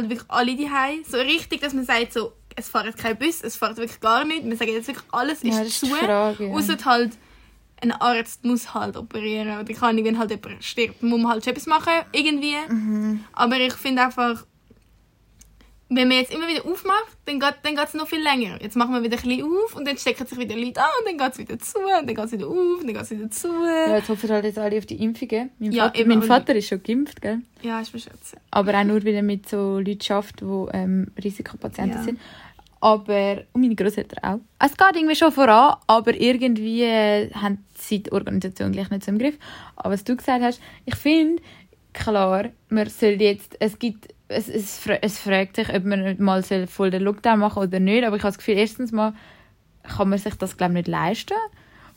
wirklich alle die So richtig, dass man sagt, so, es fahren kein Bus, es fährt wirklich gar nicht. Wir sagen jetzt wirklich, alles ist Ja, ist zu. die Frage, ja. Ausser halt, ein Arzt muss halt operieren. Oder kann nicht, wenn halt jemand stirbt, muss man halt schon etwas machen, irgendwie. Mhm. Aber ich finde einfach, wenn man jetzt immer wieder aufmacht, dann geht dann geht's noch viel länger. Jetzt machen wir wieder ein bisschen auf und dann stecken sich wieder Leute an und dann geht es wieder zu und dann geht es wieder auf und dann geht es wieder zu. Ja, jetzt hoffen halt jetzt alle auf die Impfungen. Mein, Ja, Vater, mein Vater ist schon geimpft, gell? Ja, ist mir schätze. Aber auch nur, weil er mit so Leuten schafft, die ähm, Risikopatienten Ja. sind. Aber, und meine Großeltern auch. Es geht irgendwie schon voran, aber irgendwie äh, haben sie die Organisation gleich nicht so im Griff. Aber was du gesagt hast, ich finde, klar, man soll jetzt, es gibt, es, es, es fragt sich, ob man mal soll voll den Lockdown machen oder nicht, aber ich habe das Gefühl, erstens mal kann man sich das, glaube ich, nicht leisten.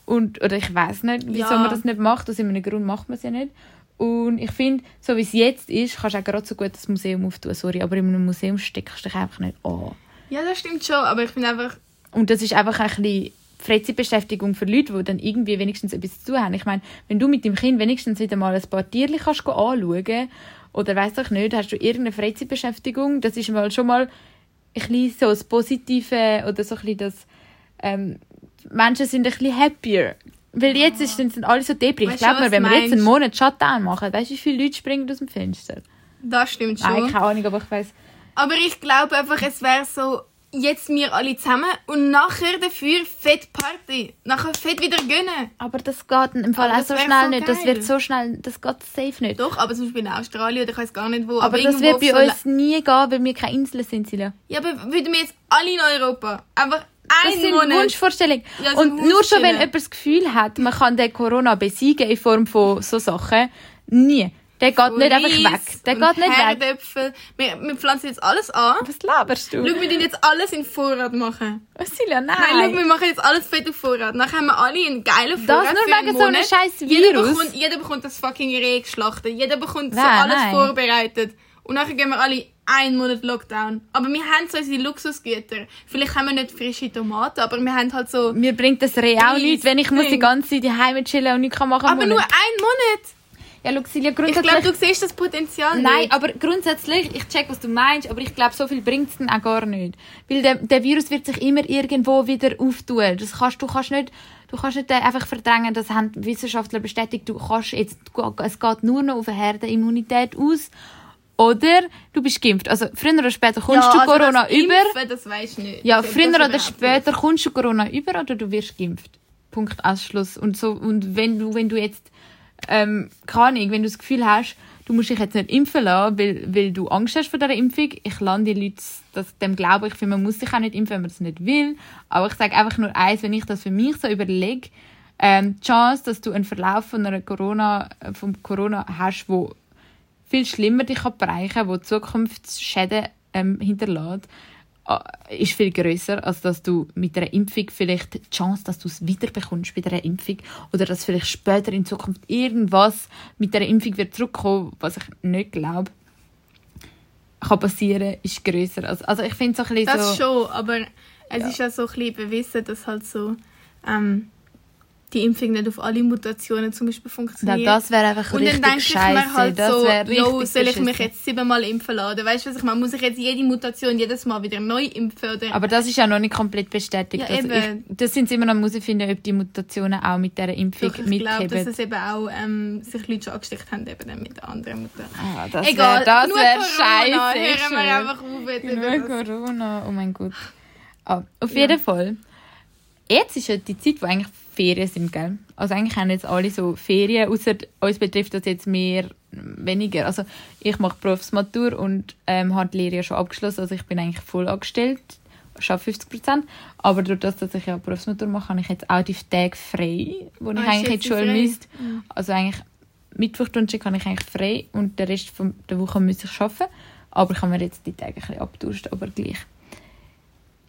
Und, oder ich weiß nicht, wieso Ja. man das nicht macht. Aus einem Grund macht man es ja nicht. Und ich finde, so wie es jetzt ist, kannst du auch gerade so gut das Museum auftun. Sorry, aber in einem Museum steckst du dich einfach nicht an. Ja, das stimmt schon, aber ich finde einfach, Und das ist einfach ein bisschen Freizeitbeschäftigung für Leute, die dann irgendwie wenigstens etwas zu tun haben. Ich meine, wenn du mit dem Kind wenigstens wieder mal ein paar Tierchen kannst anschauen oder weiss ich nicht, hast du irgendeine Freizeitbeschäftigung, das ist mal schon mal ein bisschen so das Positive oder so ein bisschen das ähm, Menschen sind ein bisschen happier. Weil jetzt ist, sind alle so debris. Ich glaube wenn wir jetzt einen? Monat Shutdown machen, weißt du, wie viele Leute springen aus dem Fenster? das stimmt schon. Nein, keine Ahnung, aber ich weiss. Aber ich glaube einfach, es wäre so, jetzt wir alle zusammen und nachher dafür fett Party. Nachher fett wieder gönnen. Aber das geht im Fall Aber auch das so schnell so nicht. Das wird so schnell, das geht safe nicht. Doch, aber zum Beispiel in Australien oder ich weiß gar nicht wo. Aber, das irgendwo wird bei so uns nie gehen, weil wir keine Inseln sind, Silja. Ja, aber würden wir jetzt alle in Europa einfach Das sind Monat... Wunschvorstellungen. Ja, Und nur schon, wenn jemand das Gefühl hat, man kann den Corona besiegen in Form von so Sachen, nie. Der geht nicht einfach weg. Der geht nicht weg. Herdöpfel. Wir, wir pflanzen jetzt alles an. Was laberst du? Schau, wir tun jetzt alles in Vorrat machen. Silja, nein. Nein, schau, wir machen jetzt alles fett auf Vorrat. Nachher haben wir alle einen geilen Das Vorrat nur für einen wegen so einem Monat. scheiß Jeder Virus. bekommt, jeder bekommt das fucking Reh geschlachtet. Jeder bekommt so Nein, alles nein. vorbereitet. Und nachher gehen wir alle einen Monat Lockdown. Aber wir haben so unsere Luxusgüter. Vielleicht haben wir nicht frische Tomaten, aber wir haben halt so... Mir bringt das Reh auch nichts, wenn ich muss die ganze Zeit daheim chillen und nichts kann machen Aber muss. nur einen Monat! Ja, schau, Silja, Ich grundsätzlich... glaube, du siehst das Potenzial Nein, nicht. aber grundsätzlich, ich check, was du meinst, aber ich glaube, so viel bringt es dann auch gar nicht. Weil der, der Virus wird sich immer irgendwo wieder auftun. Das kannst, du kannst nicht, du kannst nicht äh, einfach verdrängen, das haben Wissenschaftler bestätigt, du kannst jetzt, es geht nur noch auf eine Herdenimmunität aus. Oder du bist geimpft. Also früher oder später kommst du also Corona das über. Impfen, das weisst du nicht. Ja, Ich glaub, früher das oder später kommst du Corona über oder du wirst geimpft. Punkt Ausschluss. Und so und wenn du wenn du jetzt ähm, keine Ahnung, wenn du das Gefühl hast, du musst dich jetzt nicht impfen lassen, weil, weil du Angst hast vor dieser Impfung, ich lande die Leute, das, dem glaube ich, finde, man muss sich auch nicht impfen, wenn man das nicht will. Aber ich sage einfach nur eins, wenn ich das für mich so überlege, ähm, die Chance, dass du einen Verlauf von einer Corona, äh, vom Corona hast, wo viel schlimmer dich kann bereichen, wo Zukunftsschäden ähm, hinterlässt, ist viel größer, als dass du mit einer Impfung vielleicht die Chance, dass du es wieder bekommst bei einer Impfung oder dass vielleicht später in Zukunft irgendwas mit der Impfung wird zurückkommen, was ich nicht glaube, kann passieren, ist größer. Also, also ich finde so ein bisschen Das so... schon, aber es ist ja so ein bisschen bewiesen, dass halt so ähm, die Impfung nicht auf alle Mutationen zum Beispiel Ja, funktioniert. das wäre einfach und dann denke ich mir halt so, wäre yo, soll ich mich jetzt siebenmal impfen lassen? Weißt du, was ich meine? Muss ich jetzt jede Mutation jedes Mal wieder neu impfen? Oder? Aber das ist ja noch nicht komplett bestätigt. Ja, also ich, das sind sie immer noch muss ich finden, ob die Mutationen auch mit dieser Impfung Doch, ich glaube, dass es eben auch ähm, sich Leute schon angesteckt haben eben dann mit der anderen Mutter. Ah, das Egal, wäre das wär Corona, scheiße. Hören wir einfach auf. das. Corona, oh mein Gott. Ah, auf Ja. jeden Fall. Jetzt ist ja die Zeit, wo eigentlich Ferien sind, gell? Also eigentlich haben jetzt alle so Ferien, außer uns betrifft das jetzt mehr weniger. Also ich mache Berufsmatur und ähm, habe die Lehre ja schon abgeschlossen, also ich bin eigentlich voll angestellt, schaffe 50 Prozent. Aber durch das, dass ich ja Berufsmatur mache, habe ich jetzt auch die Tage frei, wo ich Ah, eigentlich in jetzt frei? müsste. Also eigentlich Mittwoch, Donnerstag kann ich eigentlich frei und den Rest von der Woche muss ich arbeiten. Aber ich habe mir jetzt die Tage ein bisschen abgetauscht, aber gleich.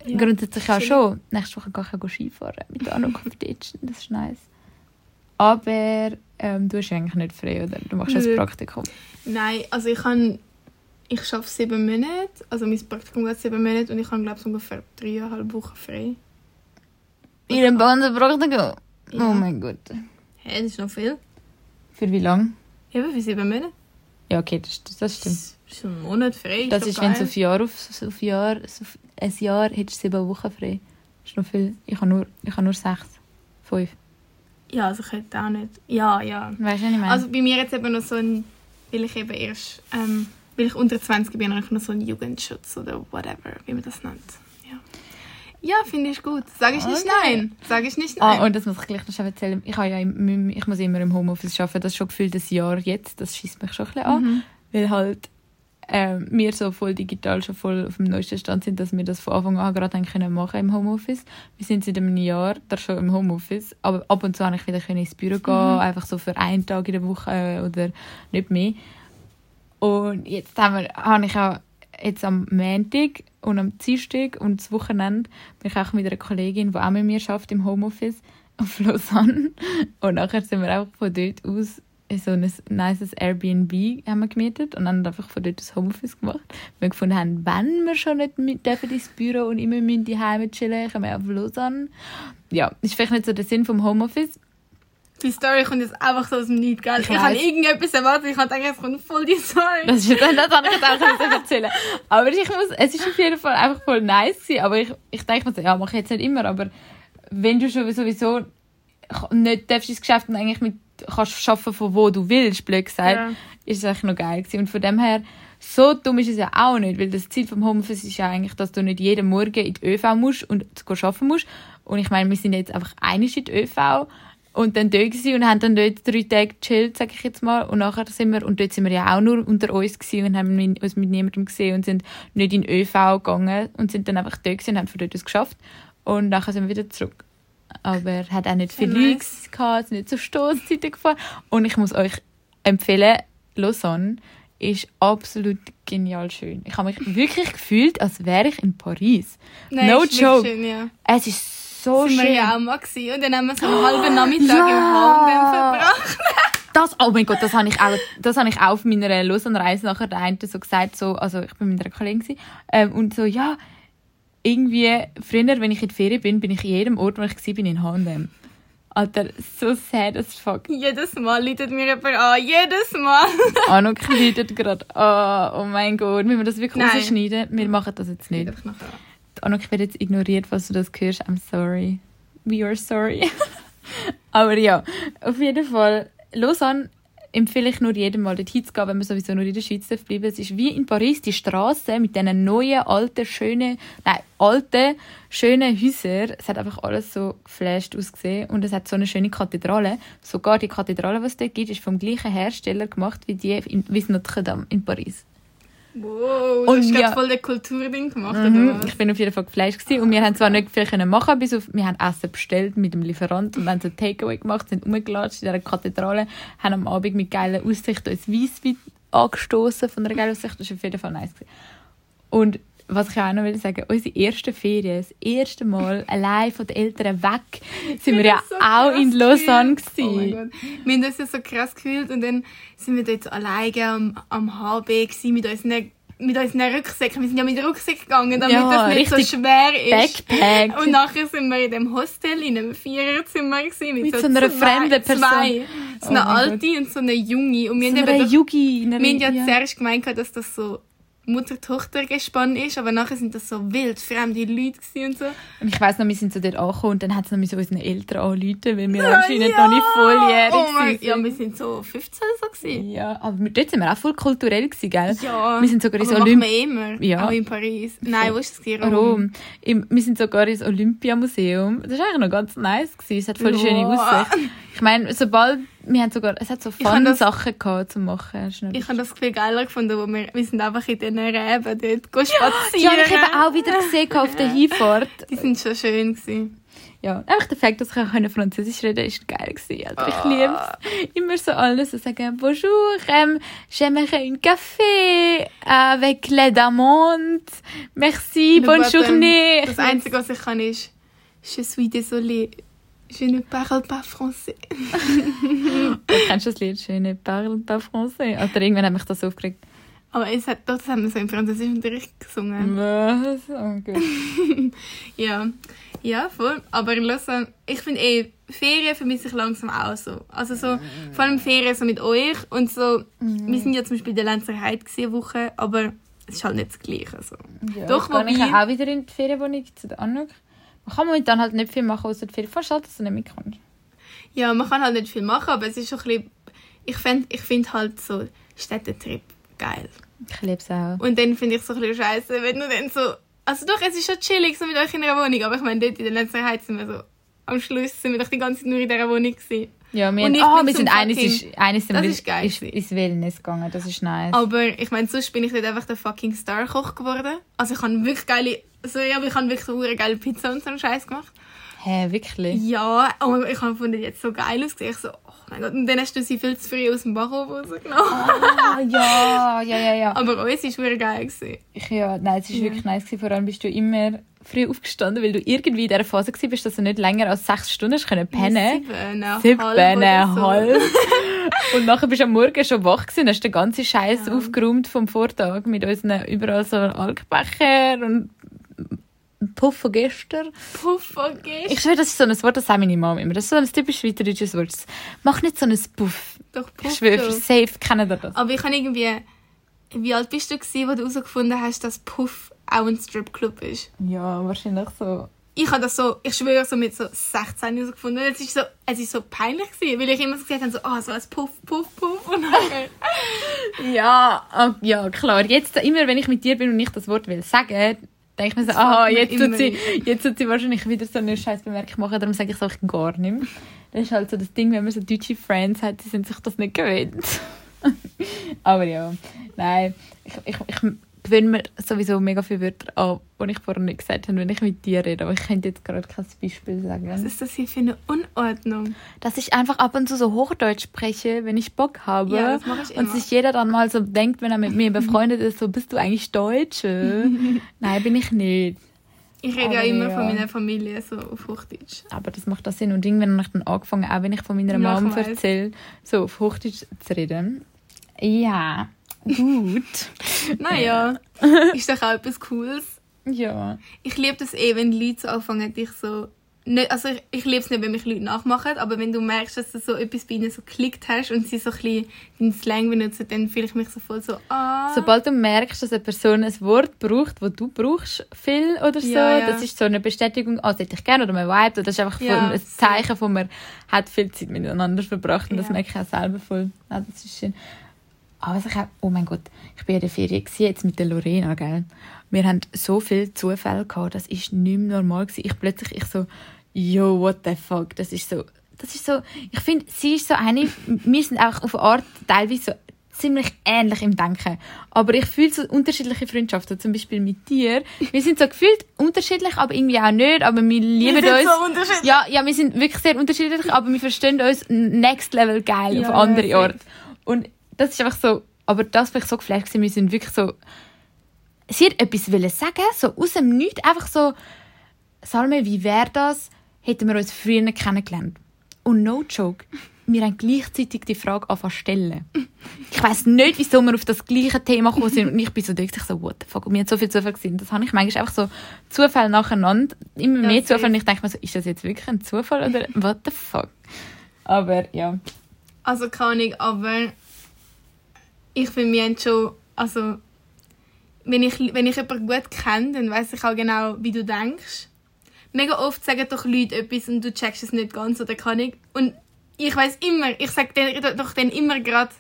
Ja. Grundsätzlich auch schon. Nächste Woche gehe ich auch Skifahren mit der Anno Competition. Das ist nice. Aber ähm, du ja eigentlich nicht frei, oder? Du machst ein Praktikum. Nein, also ich kann ich arbeite sieben Monate, also mein Praktikum geht sieben Monate und ich habe glaube ich ungefähr dreieinhalb Wochen frei. In einem ganzen Praktikum? Ja. Oh mein Gott. Hä, das ist noch viel. Für wie lange? Eben für sieben Monate. Ja, okay, das, das stimmt. Das ist ein Monat frei. Das ist, wenn du auf Jahr auf, auf Jahr, auf ein Jahr hättest du sieben Wochen frei. Das ist noch viel. Ich habe nur, ich habe nur sechs. Fünf. Ja, also ich hätte auch nicht. Ja, ja. Weißt du, was ich meine? Also bei mir jetzt eben noch so ein, weil ich eben erst, ähm, weil ich unter 20 bin, habe ich noch so einen Jugendschutz oder whatever, wie man das nennt. Ja, ja finde ich gut. Sage ich nicht Okay. nein. Sage ich nicht nein. Ah, und das muss ich gleich noch erzählen. Ich, habe ja im, ich muss immer im Homeoffice arbeiten. Das ist schon gefühlt ein Jahr jetzt. Das schießt mich schon ein bisschen an. Mhm. Weil halt ähm, wir so voll digital schon voll auf dem neuesten Stand sind, dass wir das von Anfang an gerade können machen im Homeoffice. Wir sind seit einem Jahr da schon im Homeoffice. Aber ab und zu habe ich wieder können ins Büro gehen, Mhm. einfach so für einen Tag in der Woche äh, oder nicht mehr. Und jetzt haben wir, habe ich auch jetzt am Montag und am Dienstag und das Wochenende bin ich auch mit einer Kollegin, die auch mit mir arbeitet im Homeoffice, auf Lausanne. Und nachher sind wir einfach von dort aus so ein nices Airbnb haben wir gemietet und dann einfach von dort das Homeoffice gemacht. Wir gefunden haben, wenn wir schon nicht mit dürfen ins Büro und immer müssen die Heime chillen, können wir auf Lausanne. Ja, ist vielleicht nicht so der Sinn vom Homeoffice. Die Story kommt jetzt einfach so aus dem Nichts, gell? Ich Ich, habe irgendetwas erwartet, ich habe gedacht, es kommt voll die Story. Das, ist, das habe ich jetzt auch erzählen. Aber ich muss, es ist auf jeden Fall einfach voll nice gewesen. Aber ich, ich denke mir so, ja, mache ich jetzt nicht immer. Aber wenn du schon sowieso nicht darfst ins Geschäft und eigentlich mit kannst arbeiten von wo du willst, blöd gesagt, Ja. ist es eigentlich noch geil gewesen. Und von dem her, so dumm ist es ja auch nicht, weil das Ziel vom Homeoffice ist ja eigentlich, dass du nicht jeden Morgen in die ÖV musst und zu arbeiten musst. Und ich meine, wir sind jetzt einfach einig in die ÖV und dann dort gewesen und haben dann dort drei Tage gechillt, sag ich jetzt mal. Und nachher sind wir, und dort sind wir ja auch nur unter uns gewesen und haben uns mit niemandem gesehen und sind nicht in ÖV gegangen und sind dann einfach dort gewesen und haben von dort aus geschafft. Und nachher sind wir wieder zurück. Aber er hat auch nicht viel. Leaks gehabt, es sind nicht so Stoßzeiten gefahren. Und ich muss euch empfehlen, Lausanne ist absolut genial schön. Ich habe mich wirklich gefühlt, als wäre ich in Paris. Nein, no ist joke. Schön, ja. Es ist so sind schön. wir ja auch mal gewesen. Und dann haben wir so einen halben Nachmittag Ja. im Hauptbäm verbracht. Das, oh mein Gott, das habe ich auch, das habe ich auch auf meiner Lausanne-Reise nachher der so gesagt, so, also ich bin mit einer Kollegin gewesen, ähm, und so, ja, irgendwie, früher, wenn ich in die Ferien bin, bin ich in jedem Ort, wo ich war, bin in H&M. Alter, so sad as fuck. Jedes Mal läutet mir jemand an. Jedes Mal. Anno kleidet gerade, oh, oh mein Gott, müssen wir das wirklich Nein. rausschneiden? Wir machen das jetzt nicht. Anno, ich werde jetzt ignoriert, falls du das hörst, I'm sorry. We are sorry. Aber ja, auf jeden Fall, Lausanne empfehle ich nur jedem mal dort hinzugehen, wenn man sowieso nur in der Schweiz darf bleiben. Es ist wie in Paris, die Straße mit diesen neuen, alten, schönen, nein, alten, schönen Häusern. Es hat einfach alles so geflasht ausgesehen und es hat so eine schöne Kathedrale. Sogar die Kathedrale, die es dort gibt, ist vom gleichen Hersteller gemacht wie die in, wie Notre Dame in Paris. Wow, du Und hast ja. voll den Kulturding gemacht, Mhm. oder was? Ich bin auf jeden Fall geflasht gewesen. und wir haben zwar nicht viel können machen, bis auf, wir haben Essen bestellt mit dem Lieferant und haben so Takeaway gemacht, sind rumgelatscht in dieser Kathedrale, haben am Abend mit geiler Aussicht uns Weisswein angestoßen von einer geilen Aussicht. Das war auf jeden Fall nice. Gewesen. Und was ich auch noch will sagen, unsere erste Ferien, das erste Mal allein von den Eltern weg, sind wir ja so auch in Lausanne gefühlt. Oh mein gewesen. Gott. Wir haben das ja so krass gefühlt und dann sind wir dort so alleine am, am HB gewesen, mit unseren, mit unseren Rucksäcken. Wir sind ja mit Rucksäcken gegangen, damit Ja, das nicht so schwer ist. Backpack. Und nachher sind wir in dem Hostel in einem Viererzimmer gewesen, mit, Mit so, so einer zwei, fremden Person. Zwei. So Oh eine alte und so eine junge. Und wir So haben, eine eben doch, Yugi. eine- wir haben ja, ja. zuerst gemeint, dass das so Mutter-Tochter-Gespann ist, aber nachher sind das so wild fremde Leute und so. Ich weiss noch, wir sind so dort angekommen und dann hat es noch so unseren Eltern angerufen, weil wir Ah, anscheinend ja. noch nicht volljährig oh mein, sind. Ja, wir sind so 15 oder so gewesen. Ja, aber dort sind wir auch voll kulturell gewesen, gell? Ja. Wir sind sogar ins Olymp wir immer. Ja. Auch in Paris. Nein, wo ist das? Rom. Im, wir sind sogar ins Olympiamuseum. Das war eigentlich noch ganz nice. Gewesen. Es hat voll eine schöne Ja. Aussicht. Ich meine, sobald wir haben sogar, es hat so das- Fun-Sachen gehabt zu machen. Ich habe das viel geiler gefunden, wo wir, wir sind einfach in diesen Reben dort spazieren. Die habe ich eben auch wieder gesehen auf der Hinfahrt. Die sind schon schön gewesen. Ja, einfach der Fakt, dass ich Französisch reden ist geil gewesen. Also ich liebe es. Immer so alles so sagen, bonjour, ähm, j'aimerais un café avec lait d'amande. Merci, bonne Warte, journée. Das Einzige, was ich kann, ist Je suis désolée, je ne parle pas français. Du kennst das Lied, je ne parle pas français. Oder irgendwann hat mich das aufgeregt. Aber es hat, das haben wir so im Französischunterricht gesungen. Was? Oh Gott. Ja, ja, voll. Aber lassen, ich finde eh, Ferien vermisse ich langsam auch so. Also so, vor allem Ferien so mit euch und so, wir sind ja zum Beispiel in der Lenzer gewesen, eine Woche, aber es ist halt nicht das Gleiche. So. Ja, Doch, gehe ich wobei- auch wieder in die Ferienwohnung zu der Anuk. Man kann momentan halt nicht viel machen, außer. Fast schade, dass du nicht mitkommst. Ja, man kann halt nicht viel machen, aber es ist schon ein bisschen, ich finde ich find halt so Städtetrip geil. Ich liebe es auch. Und dann finde ich es so ein bisschen scheiße, wenn du dann so, also doch, es ist schon chillig so mit euch in einer Wohnung, aber ich meine, dort in der Lenzer Heide sind wir so, am Schluss sind wir doch die ganze Zeit nur in dieser Wohnung gewesen. Ja, wir, Und ich oh, wir sind eines ist, eines Das ist geil ist, ins Wellness gegangen. Das ist nice. Aber ich meine, sonst bin ich dort einfach der fucking Star-Koch geworden. Also ich habe wirklich geile, so, ja, aber ich habe wirklich so eine geile Pizza und so einen Scheiß gemacht. Hä, wirklich? Ja, aber ich habe gefunden, jetzt so geil ausgesehen. Ich so, oh mein Gott, und dann hast du sie viel zu früh aus dem Backofen rausgenommen. Ah, ja, ja, ja, ja. Aber uns war es geil. Gewesen. Ich, ja, nein, es war Ja. wirklich nice. gewesen. Vor allem bist du immer früh aufgestanden, weil du irgendwie in dieser Phase warst, bist, dass du nicht länger als sechs Stunden hast können pennen Siebeneinhalb Sieben, so. halb. Und nachher bist du am Morgen schon wach gewesen und hast den ganzen Scheiß Ja. aufgeräumt vom Vortag mit unseren überall so Alkbecher und Puff von gestern. Puff, vergiss. Ich schwöre, das ist so ein Wort, das sagt meine Mama immer. Das ist so ein typisch schweizerisches Wort. Mach nicht so ein Puff. Doch, Ich Puff. schwöre, doch. safe kennen ihr das. Aber ich habe irgendwie, wie alt bist du gewesen, wo du herausgefunden hast, dass Puff auch ein Stripclub ist? Ja, wahrscheinlich so. ich habe das so, ich schwöre, so mit so 16 herausgefunden. Und es ist so, es ist so peinlich gewesen, weil ich immer so gesagt habe, so, ah, so als Puff, Puff, Puff. Und dann, Ja, ah, ja, klar. Jetzt, immer wenn ich mit dir bin und ich das Wort will sagen, denke ich mir so, aha, jetzt tut, sie, jetzt tut sie wahrscheinlich wieder so eine scheiß Bemerkung machen, darum sage ich es auch gar nicht mehr. Das ist halt so das Ding, wenn man so deutsche Friends hat, die sind sich das nicht gewöhnt. Aber ja, nein, ich, ich, ich gewöhne mir sowieso mega viele Wörter an, die ich vorher nicht gesagt habe, wenn ich mit dir rede. Aber ich könnte jetzt gerade kein Beispiel sagen. was ist das hier für eine Unordnung? dass ich einfach ab und zu so Hochdeutsch spreche, wenn ich Bock habe. Ja, das mache ich und immer. sich jeder dann mal so denkt, wenn er mit mir befreundet ist, so, bist du eigentlich Deutsche? Nein, bin ich nicht. Ich rede ja Aber immer ja. von meiner Familie so auf Hochdeutsch. Aber das macht das Sinn. Und irgendwann habe ich dann angefangen, auch wenn ich von meiner Mom erzähle, so auf Hochdeutsch zu reden. Ja, gut. Naja, ist doch auch etwas Cooles. ja. Ich liebe das eh, wenn Leute so anfangen, dich so... Nicht, also ich, ich liebe es nicht, wenn mich Leute nachmachen, aber wenn du merkst, dass du so etwas bei ihnen so geklickt hast und sie so ein bisschen deinen Slang benutzen, dann fühle ich mich so voll so, ah... Sobald du merkst, dass eine Person ein Wort braucht, das du brauchst, viel oder so, Ja, ja. das ist so eine Bestätigung, ah, das hätte ich gerne oder man vibet, oder das ist einfach Ja, ein Zeichen von man hat viel Zeit miteinander verbracht und das merke ich auch selber voll. Ah, das ist schön. Aber ich auch, oh mein Gott, ich bin in der Ferien gewesen, jetzt mit der Lorena, gell. Wir haben so viele Zufälle gehabt, das ist nicht mehr normal gewesen. Ich plötzlich, ich so, yo, what the fuck, das ist so, das ist so, ich finde, sie ist so eine, wir sind auch auf eine Art teilweise so ziemlich ähnlich im Denken. Aber ich fühle so unterschiedliche Freundschaften, zum Beispiel mit dir. Wir sind so gefühlt unterschiedlich, aber irgendwie auch nicht, aber wir lieben Wir sind uns. so unterschiedlich. Ja, ja, wir sind wirklich sehr unterschiedlich, aber wir verstehen uns next level geil Ja, auf andere ja, Orte. Und das ist einfach so, aber das war ich so geflasht, wir sind wirklich so, sie hat etwas wollen sagen, so aus dem Nichts, einfach so, Salme, wie wäre das, hätten wir uns früher kennengelernt. Und no joke, wir haben gleichzeitig die Frage anfangen stellen. Ich weiss nicht, wieso wir auf das gleiche Thema gekommen sind. Und ich bin so da, ich so, what the fuck, und wir haben so viel Zufall gesehen. Das habe ich manchmal einfach so Zufall nacheinander, immer Ja, mehr safe. Zufall. Und ich denke mir so, ist das jetzt wirklich ein Zufall oder what the fuck? Aber ja. Also keine Ahnung, aber ich finde, wir haben schon, also wenn ich, wenn ich jemanden gut kenne, dann weiß ich auch genau, wie du denkst. Mega oft sagen doch Leute etwas und du checkst es nicht ganz oder kann ich. Und ich weiß immer, ich sage dann, doch dann immer gerade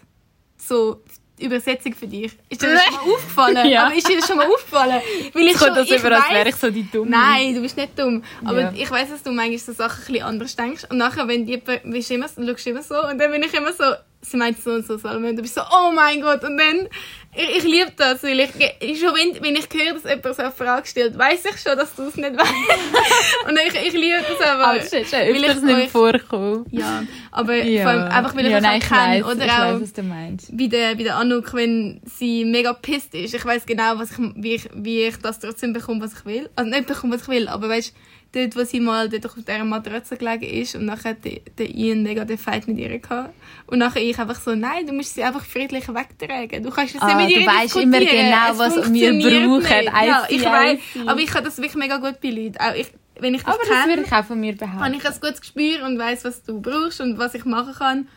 so die Übersetzung für dich. Ist dir das schon mal aufgefallen? Ja. Aber ist dir das schon mal aufgefallen? Weil ich schon, das über, als weiss- wäre ich so die Dumme. Nein, du bist nicht dumm. Aber Ja. ich weiß, dass du manchmal so Sachen ein bisschen anders denkst. Und nachher, wenn die jemand- bist du immer, so- schaust du immer so. Und dann bin ich immer so, sie meint so und so, Salome. Und du bist so, oh mein Gott. Und dann, ich, ich liebe das. Weil ich, ich, schon wenn, wenn ich höre, dass jemand so eine Frage stellt, weiß ich schon, dass du es nicht weißt. und ich, ich liebe das aber. Das ist schon weil ich nicht vorgekommen. Ja, aber vor allem einfach, weil ich ja, euch nein, auch ich kenne. Oder ich auch weiss, du bei der, bei der Anouk, wenn sie mega pisst ist. Ich weiß genau, was ich, wie, ich, wie ich das trotzdem bekomme, was ich will. Also nicht bekomme, was ich will, aber weißt dort, wo sie mal dort auf dieser Matratze gelegen ist und nachher der, Ian mega den Fight mit ihr gehabt. Und nachher ich einfach so, nein, du musst sie einfach friedlich wegtragen. Du kannst es Ah, nicht mit du ihr weisst immer diskutieren. genau, was wir brauchen. Ja, ich weiß. Aber ich kann das wirklich mega gut bei Leuten. Auch ich, wenn ich dich Aber das würde kenne, ich auch von mir habe behaupten. ich ein gutes Gespür und weiß, was du brauchst und was ich machen kann,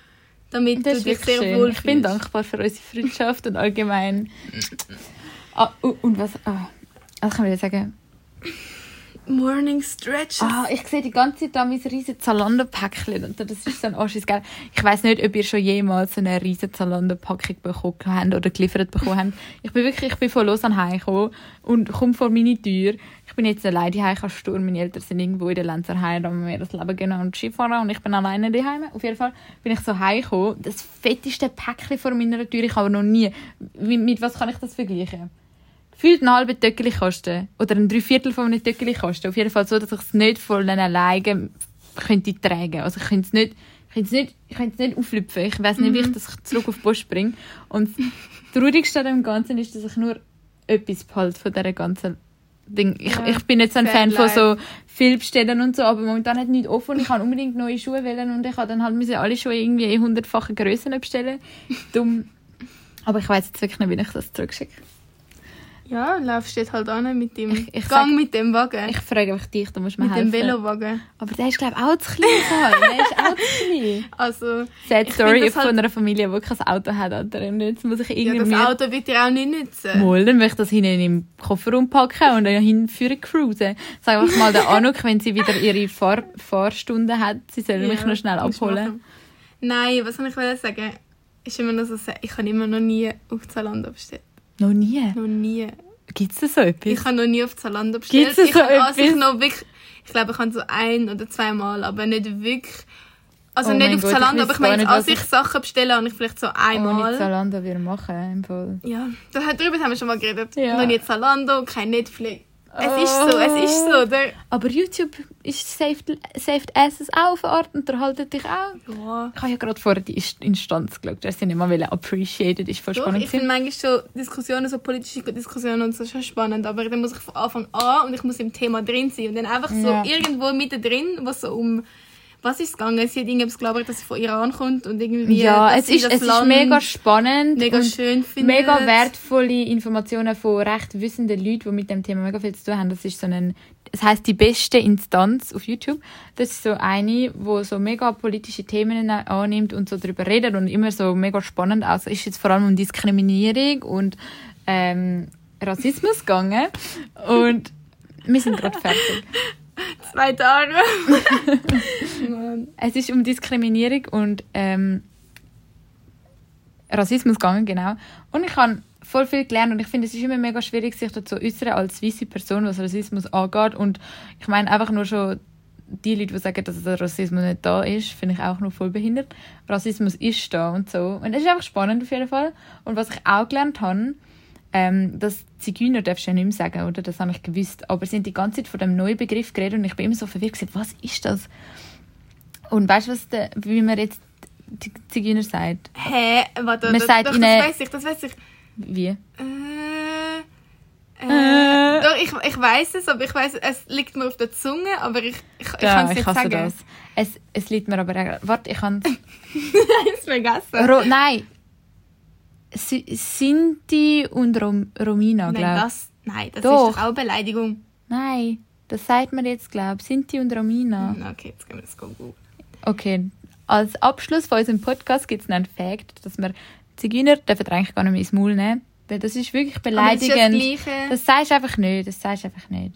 damit Das du dich sehr schön. wohl Ich bin dankbar für unsere Freundschaft und allgemein. Ah, und was? Ah, was kann ich wieder sagen? Morning Stretches. Ah, ich sehe die ganze Zeit da mein riesen Zalando-Päckchen. Das ist ein Anschiss, gell? Ich weiss nicht, ob ihr schon jemals so eine riesen Zalando-Packung bekommen habt oder geliefert bekommen habt. Ich bin wirklich, ich bin von Lausanne heimgekommen und komme vor meine Tür. Ich bin jetzt alleine daheim, ich Sturm. Meine Eltern sind irgendwo in der Lenzerheide, haben mir das Leben genommen und Skifahren und ich bin alleine daheim. Auf jeden Fall bin ich so heimgekommen. Das fetteste Päckchen vor meiner Tür, ich habe noch nie. Mit was kann ich das vergleichen? Gefühlt ein halbes Töckeli kosten. Oder ein Dreiviertel von einem Töckeli kosten. Auf jeden Fall so, dass ich es nicht voll alleine könnte tragen. Also ich könnte es nicht, ich könnte es nicht, ich könnte es nicht auflüpfen. Ich weiß nicht, wie ich das zurück auf die Post bringe. Und das Traurigste an dem Ganzen ist, dass ich nur etwas behalte von dieser ganzen Ding. Ich, Ja, ich bin jetzt ein Fan von so viel bestellen und so, aber momentan hat nicht offen. Ich kann unbedingt neue Schuhe wählen und ich habe dann halt müssen alle Schuhe irgendwie in hundertfachen Grössen bestellen. Dumm. Aber ich weiß jetzt wirklich nicht, wie ich das zurückschicke. Ja, laufst dort halt an mit dem Ich- ich Gang sag- mit dem Wagen. Ich frage einfach dich, da musst du mir mit dem helfen. Velowagen. Aber der ist, glaube ich, auch zu klein. Der ist auch zu klein. Also, Sad Ich Story das von halt- einer Familie, die kein Auto hat. Und jetzt muss ich ja, irgendwie... das Auto wird dir auch nicht nützen. Mal, dann möchte ich das hinten im Kofferraum packen und dann hinführen cruisen. Sag einfach mal der Anuk, wenn sie wieder ihre Fahr Fahrstunde hat, sie soll mich Ja, noch schnell abholen. Nein, was soll ich sagen? Ist immer noch so, ich habe immer noch nie auf Zalando bestellt. Noch nie. Noch nie. Gibt es da so etwas? Ich habe noch nie auf Zalando bestellt. Da ich so also ich etwas? noch wirklich, ich glaube, ich habe so ein oder zweimal, aber nicht wirklich. Also Oh nicht auf Gott, ich Zalando, aber ich meine, als ich Sachen bestelle, habe ich vielleicht so Ohne einmal. Zalando würde machen, im Fall. Ja, darüber haben wir schon mal geredet. Ja. Noch nie Zalando, kein Netflix. Es ist so, es ist so. Der, Aber YouTube ist saved, saved Asses auch auf Art, unterhaltet dich auch. ja. Ich habe ja gerade vorher die Inst- Instanz geschaut, dass sie nicht mal appreciated ist voll Doch, spannend. ich finde manchmal schon Diskussionen, so politische Diskussionen und so schon spannend, aber dann muss ich von Anfang an und ich muss im Thema drin sein und dann einfach so Ja. irgendwo mittendrin, was so um was ist gegangen? Sie hat irgendwas gelabert, dass sie von Iran kommt und irgendwie ja, es ist, es ist Land mega spannend mega schön findet. mega wertvolle Informationen von recht wissenden Leuten, die mit dem Thema mega viel zu tun haben. Das ist so ein, es heißt die beste Instanz auf YouTube. Das ist so eine, wo so mega politische Themen annimmt und so darüber redet und immer so mega spannend. Also ist jetzt vor allem um Diskriminierung und ähm, Rassismus gegangen und wir sind gerade fertig. Zwei Tage. Es ist um Diskriminierung und ähm, Rassismus gegangen, genau. Und ich habe voll viel gelernt und ich finde, es ist immer mega schwierig, sich dazu zu äußern als weiße Person, was Rassismus angeht. Und ich meine einfach nur schon die Leute, die sagen, dass der Rassismus nicht da ist, finde ich auch nur voll behindert. Rassismus ist da und so. Und es ist einfach spannend auf jeden Fall. Und was ich auch gelernt habe, ähm, dass Zigeuner darfst du ja nicht mehr sagen, oder? Das habe ich gewusst. Aber sie haben die ganze Zeit von dem neuen Begriff geredet und ich bin immer so verwirrt gewesen, was ist das? Und weißt du, was der, wie man jetzt Zigeuner sagt? Hä? Warte, Man das, sagt doch, das weiß ich, das weiß ich. Wie? Äh, Äh. äh, doch, ich, ich weiß es, aber ich weiß, es liegt mir auf der Zunge, aber ich, ich, ich Ja, kann es ich nicht sagen. das. Es, es liegt mir aber... Warte, ich kann... Ich es vergessen. Ro nein. Si- Sinti und Rom Romina, Nein, glaube ich. das, nein, das Doch. ist doch auch Beleidigung. Nein, das sagt man jetzt, glaube ich. Sinti und Romina. Hm, Okay, jetzt können wir das googeln. Okay, als Abschluss von unserem Podcast gibt es noch einen Fakt, dass wir Zigeuner dürfen eigentlich gar nicht mehr ins Maul nehmen. Weil das ist wirklich Aber das ist ja das beleidigend. Gleiche. Das sagst du einfach nicht. Das sagst einfach nicht.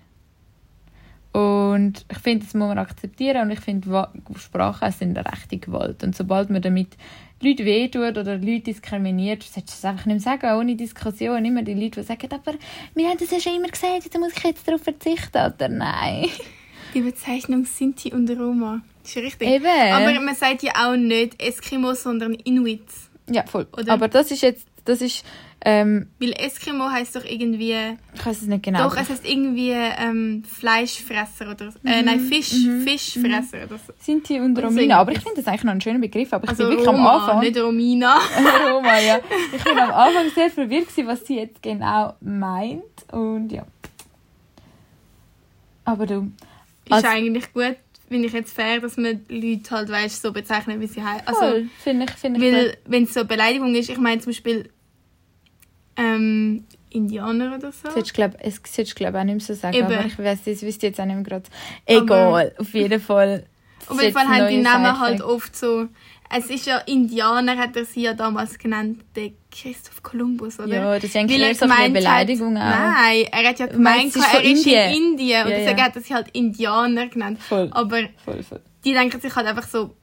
Und ich finde, das muss man akzeptieren und ich finde, Sprachen sind eine rechte Gewalt. Und sobald man damit Leute wehtut oder Leute diskriminiert, solltest du es einfach nicht mehr sagen, ohne Diskussion. Immer die Leute, die sagen, aber wir haben das ja schon immer gesagt, da muss ich jetzt darauf verzichten, oder nein. Die Bezeichnung Sinti und Roma. Das ist richtig. Eben. Aber man sagt ja auch nicht Eskimo, sondern Inuit. Ja, voll. Oder? Aber das ist jetzt, das ist, ähm, Weil Eskimo heißt doch irgendwie. ich weiß es nicht genau. Doch, es heißt irgendwie ähm, Fleischfresser oder so. Äh, Mhm, nein, Fisch, Fischfresser oder so. Sinti und Und Romina. Aber ich finde das eigentlich noch einen schönen Begriff. Aber ich Also bin wirklich am Roma, Anfang. nicht Romina. Roma, ja. Ich bin am Anfang sehr verwirrt, gewesen, was sie jetzt genau meint. Und ja. Aber du. Ist Also- eigentlich gut, finde ich jetzt fair, dass man Leute halt weißt, so bezeichnen, wie sie heißen. Also, finde ich, finde ich. weil, wenn es so eine Beleidigung ist, ich meine zum Beispiel ähm, Indianer oder so. Das glaub, es solltest du, glaub, auch nicht mehr so sagen. Eben. Aber ich weiß, das wüsste jetzt auch nicht mehr gerade. Egal, auf jeden Fall. Auf jeden Fall haben die Namen Seite. halt oft so. Es ist ja Indianer, hat er sie ja damals genannt, der Christoph Kolumbus, oder? Ja, das ist eigentlich er eher so eine Beleidigung hat, auch. Nein, er hat ja meinst, gemeint, es ist er ist in Indien? Indien und Ja, deswegen ja. hat er sie halt Indianer genannt. Voll, Aber voll, voll. die denken sich halt einfach so,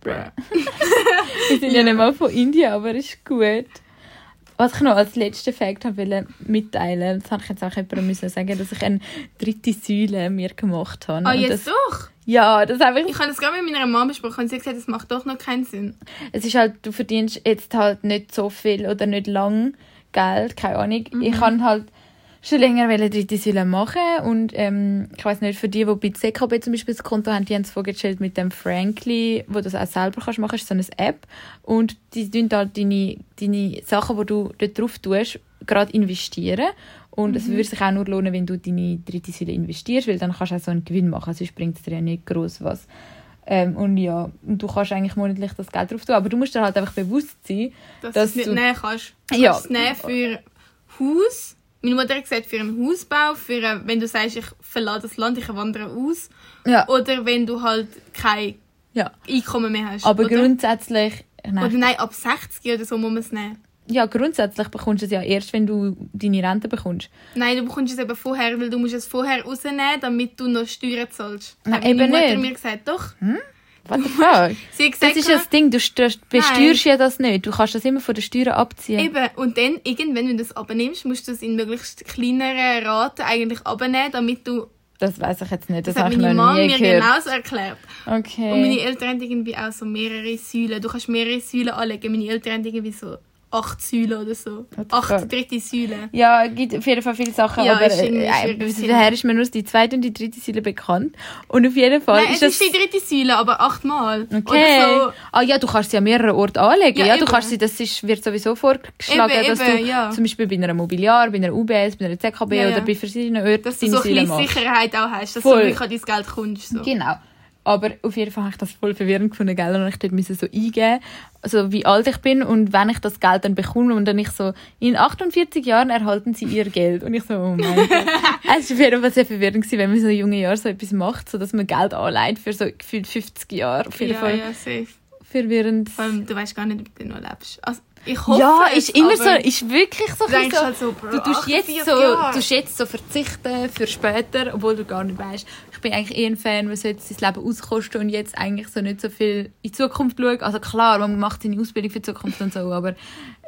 Bruh. Wir sind ja nicht mal von Indien, aber ist gut. Was ich noch als letzten Fakt habe wollte mitteilen, das habe ich jetzt auch jemandem müssen sagen, dass ich eine dritte Säule mir gemacht habe. ah, Und jetzt das, doch. Ja, das habe ich Ich habe das gerade mit meiner Mama besprochen und sie hat gesagt, das macht doch noch keinen Sinn. es ist halt, du verdienst jetzt halt nicht so viel oder nicht lang Geld, keine Ahnung. Ich kann halt schon länger wollte dritte Säule machen und ähm, ich weiß nicht, für die, die bei CKB zum Beispiel das Konto haben, die haben es vorgestellt mit dem Frankly, wo du das auch selber kannst machen, ist so eine App und die tun halt deine, deine Sachen, die du dort drauf tust, gerade investieren und es würde sich auch nur lohnen, wenn du deine dritte Säule investierst, weil dann kannst du auch so einen Gewinn machen, sonst bringt es dir ja nicht groß was. Ähm, und ja, und du kannst eigentlich monatlich das Geld drauf tun, aber du musst dir halt einfach bewusst sein, Dass, Dass du es nicht nehmen kannst. Du Ja. kannst es nehmen für Haus. Meine Mutter hat gesagt, für einen Hausbau, für ein, wenn du sagst, ich verlasse das Land, ich wandere aus. ja, Oder wenn du halt kein ja. Einkommen mehr hast. aber oder? grundsätzlich, nein, Oder nein, ab 60 oder so muss man es nehmen. ja, grundsätzlich bekommst du es ja erst, wenn du deine Rente bekommst. Nein, du bekommst es eben vorher, weil du musst es vorher rausnehmen, damit du noch Steuern zahlst. Nein, Hat meine eben Mutter nicht. mir gesagt, doch. What the fuck? Sie gesagt, Das ist ja das Ding, du besteuerst ja das nicht. Du kannst das immer von der Steuern abziehen. Eben, und dann, irgendwann, wenn du es abnimmst, musst du es in möglichst kleineren Raten eigentlich abnehmen, damit du... Das weiß ich jetzt nicht, das, Das, hat habe ich meine noch Mama nie mir genauso erklärt. Okay. Und meine Eltern haben irgendwie auch so mehrere Säulen. Du kannst mehrere Säulen anlegen. Meine Eltern haben irgendwie so acht Säulen oder so. Acht dritte Säulen. Ja, es gibt auf jeden Fall viele Sachen, Ja, aber ist äh, daher ist mir nur die zweite und die dritte Säule bekannt. Und auf jeden Fall Nein, es ist das... ist die dritte Säule, aber achtmal. Okay. So. Ah ja, du kannst sie an mehreren Orten anlegen. Ja, Ja, du eben. kannst sie, das ist, wird sowieso vorgeschlagen, Eben, dass eben, du ja. zum Beispiel bei einer Mobiliar, bei einer UBS, bei einer ZKB Ja, oder bei verschiedenen Orten Dass du so ein bisschen. Sicherheit auch hast, dass Voll. du wirklich an dein Geld kommst. So. Genau. Aber auf jeden Fall habe ich das voll verwirrend gefunden, gell? Und ich dort müssen so eingeben, also wie alt ich bin und wenn ich das Geld dann bekomme und dann ich so, in 48 Jahren erhalten sie ihr Geld. Und ich so, oh mein Gott. Es war auf jeden Fall sehr verwirrend, gewesen, wenn man so in jungen Jahren so etwas macht, so dass man Geld anleiht für so gefühlt 50 Jahre. Auf jeden Ja, Fall ja, safe. Verwirrend. Vor allem, du weißt gar nicht, ob du noch lebst. Also, ich hoffe Ja, es, ist immer aber so, ist wirklich so, Du denkst so halt so, Bro, du tust jetzt 48 so, Jahre. du tust jetzt so verzichten für später, obwohl du gar nicht weißt. Ich bin eigentlich eher ein Fan, man sollte sein Leben auskosten und jetzt eigentlich so nicht so viel in die Zukunft schauen. Also klar, man macht seine Ausbildung für die Zukunft und so, aber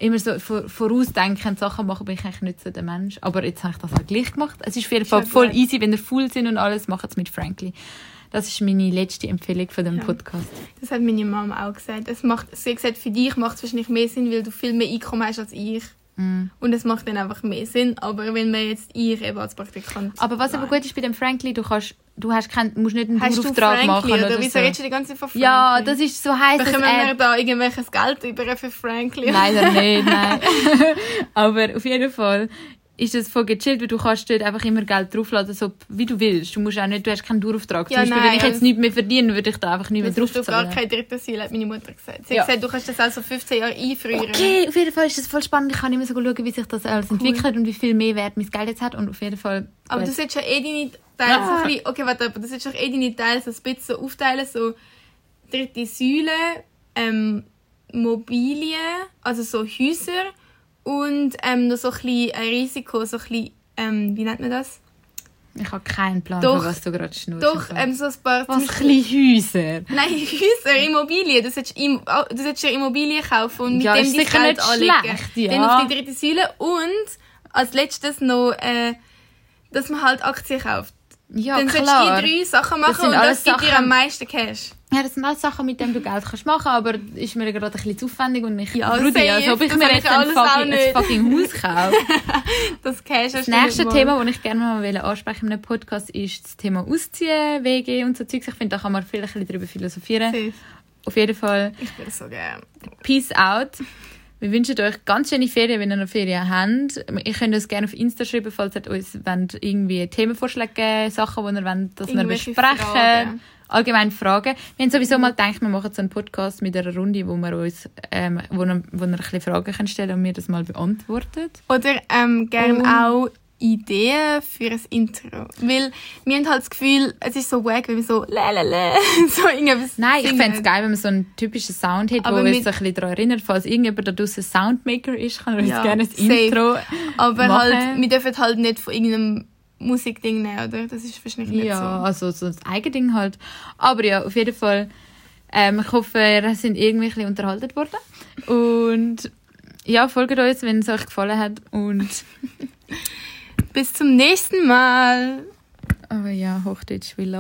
immer so vor- vorausdenken, Sachen machen, bin ich eigentlich nicht so der Mensch. Aber jetzt habe ich das auch gleich gemacht. Es ist auf jeden Fall voll easy, wenn ihr full sind und alles, macht es mit Frankly. Das ist meine letzte Empfehlung von dem Ja. Podcast. Das hat meine Mama auch gesagt. Es macht, sie hat gesagt, für dich macht es wahrscheinlich mehr Sinn, weil du viel mehr Einkommen hast als ich. Mm. Und es macht dann einfach mehr Sinn. Aber wenn man jetzt ich eben als Praktikant... Aber was aber gut ist bei dem Frankly, du kannst, du hast kein, musst nicht einen Dauerauftrag machen oder, oder wieso so. redest du die ganze Zeit von Frankly? Ja, das ist so heiß. Bekommen wir da irgendwelches Geld über für Frankly? Leider nicht, nein. Aber auf jeden Fall ist das voll gechillt, weil du kannst dort einfach immer Geld draufladen, so wie du willst. Du musst auch nicht, du hast keinen Dauerauftrag. Zum Ja, Beispiel, nein, wenn ich jetzt nichts mehr verdiene, würde ich da einfach nicht mehr Das musst du gar draufzahlen. keine dritte Säule, hat meine Mutter gesagt. Sie Ja. hat gesagt, du kannst das also 15 Jahre einfrieren. Okay, auf jeden Fall ist das voll spannend. Ich kann immer so schauen, wie sich das alles entwickelt und wie viel mehr Wert mein Geld jetzt hat. Und auf jeden Fall. Aber du solltest ja eh deine Teile so Ah. ein bisschen, okay, warte, aber du solltest doch eh deine Teile so ein bisschen so aufteilen, so dritte Säule, ähm, Immobilien, also so Häuser und ähm, noch so ein bisschen ein Risiko, so ein bisschen, ähm, wie nennt man das? Ich habe keinen Plan, Doch, was du gerade schnurst. Doch, ähm, so ein paar... was, kleine Häuser? Nein, Häuser, Immobilien. Du solltest, im, oh, du solltest dir Immobilien kaufen und mit Ja, dem dein sicher Geld nicht anlegen. schlecht, ja. Dann auf die dritte Säule und als letztes noch, äh, dass man halt Aktien kauft. Ja, Dann klar. du die drei Sachen machen sind und das gibt dir am meisten Cash. Ja, das sind alles Sachen, mit denen du Geld kannst machen aber ist mir gerade ein bisschen zu aufwendig und ich Ja, Rudi, als ob ich Das mir jetzt ein fucking, ein fucking Haus kaufe. Das Cash Das nächste Thema, das ich gerne mal ansprechen in einem Podcast, ist das Thema Ausziehen, WG und so Zeugs. Ich finde, da kann man vielleicht ein bisschen drüber philosophieren. Safe. Auf jeden Fall, Ich bin so gern. Peace out. Wir wünschen euch ganz schöne Ferien, wenn ihr noch Ferien habt. Ihr könnt uns gerne auf Insta schreiben, falls ihr uns wollt, irgendwie Themenvorschläge geben Sachen, die ihr wollt, dass wir besprechen. Fragen. Allgemein Fragen. Wir haben sowieso mal gedacht, wir machen so einen Podcast mit einer Runde, wo wir uns, ähm, wo, ihr, wo ihr ein bisschen Fragen könnt stellen und wir das mal beantwortet. Oder ähm, gerne auch Ideen für ein Intro. Weil wir haben halt das Gefühl, es ist so wack, wenn wir so lalala, so irgendwas Nein, ich singen. fände es geil, wenn man so einen typischen Sound hat, Aber wo uns mit- so ein bisschen daran erinnert. Falls irgendjemand da draussen Soundmaker ist, kann er uns Ja, gerne das safe. Intro Aber machen. halt, wir dürfen halt nicht von irgendeinem Musikding nehmen, oder? Das ist wahrscheinlich nicht Ja, so. also so das Eigending halt. Aber ja, auf jeden Fall, ähm, ich hoffe, ihr seid irgendwie ein bisschen unterhalten worden. Und ja, folgt uns, wenn es euch gefallen hat. Und Bis zum nächsten Mal. aber ja, Hochdeutsch will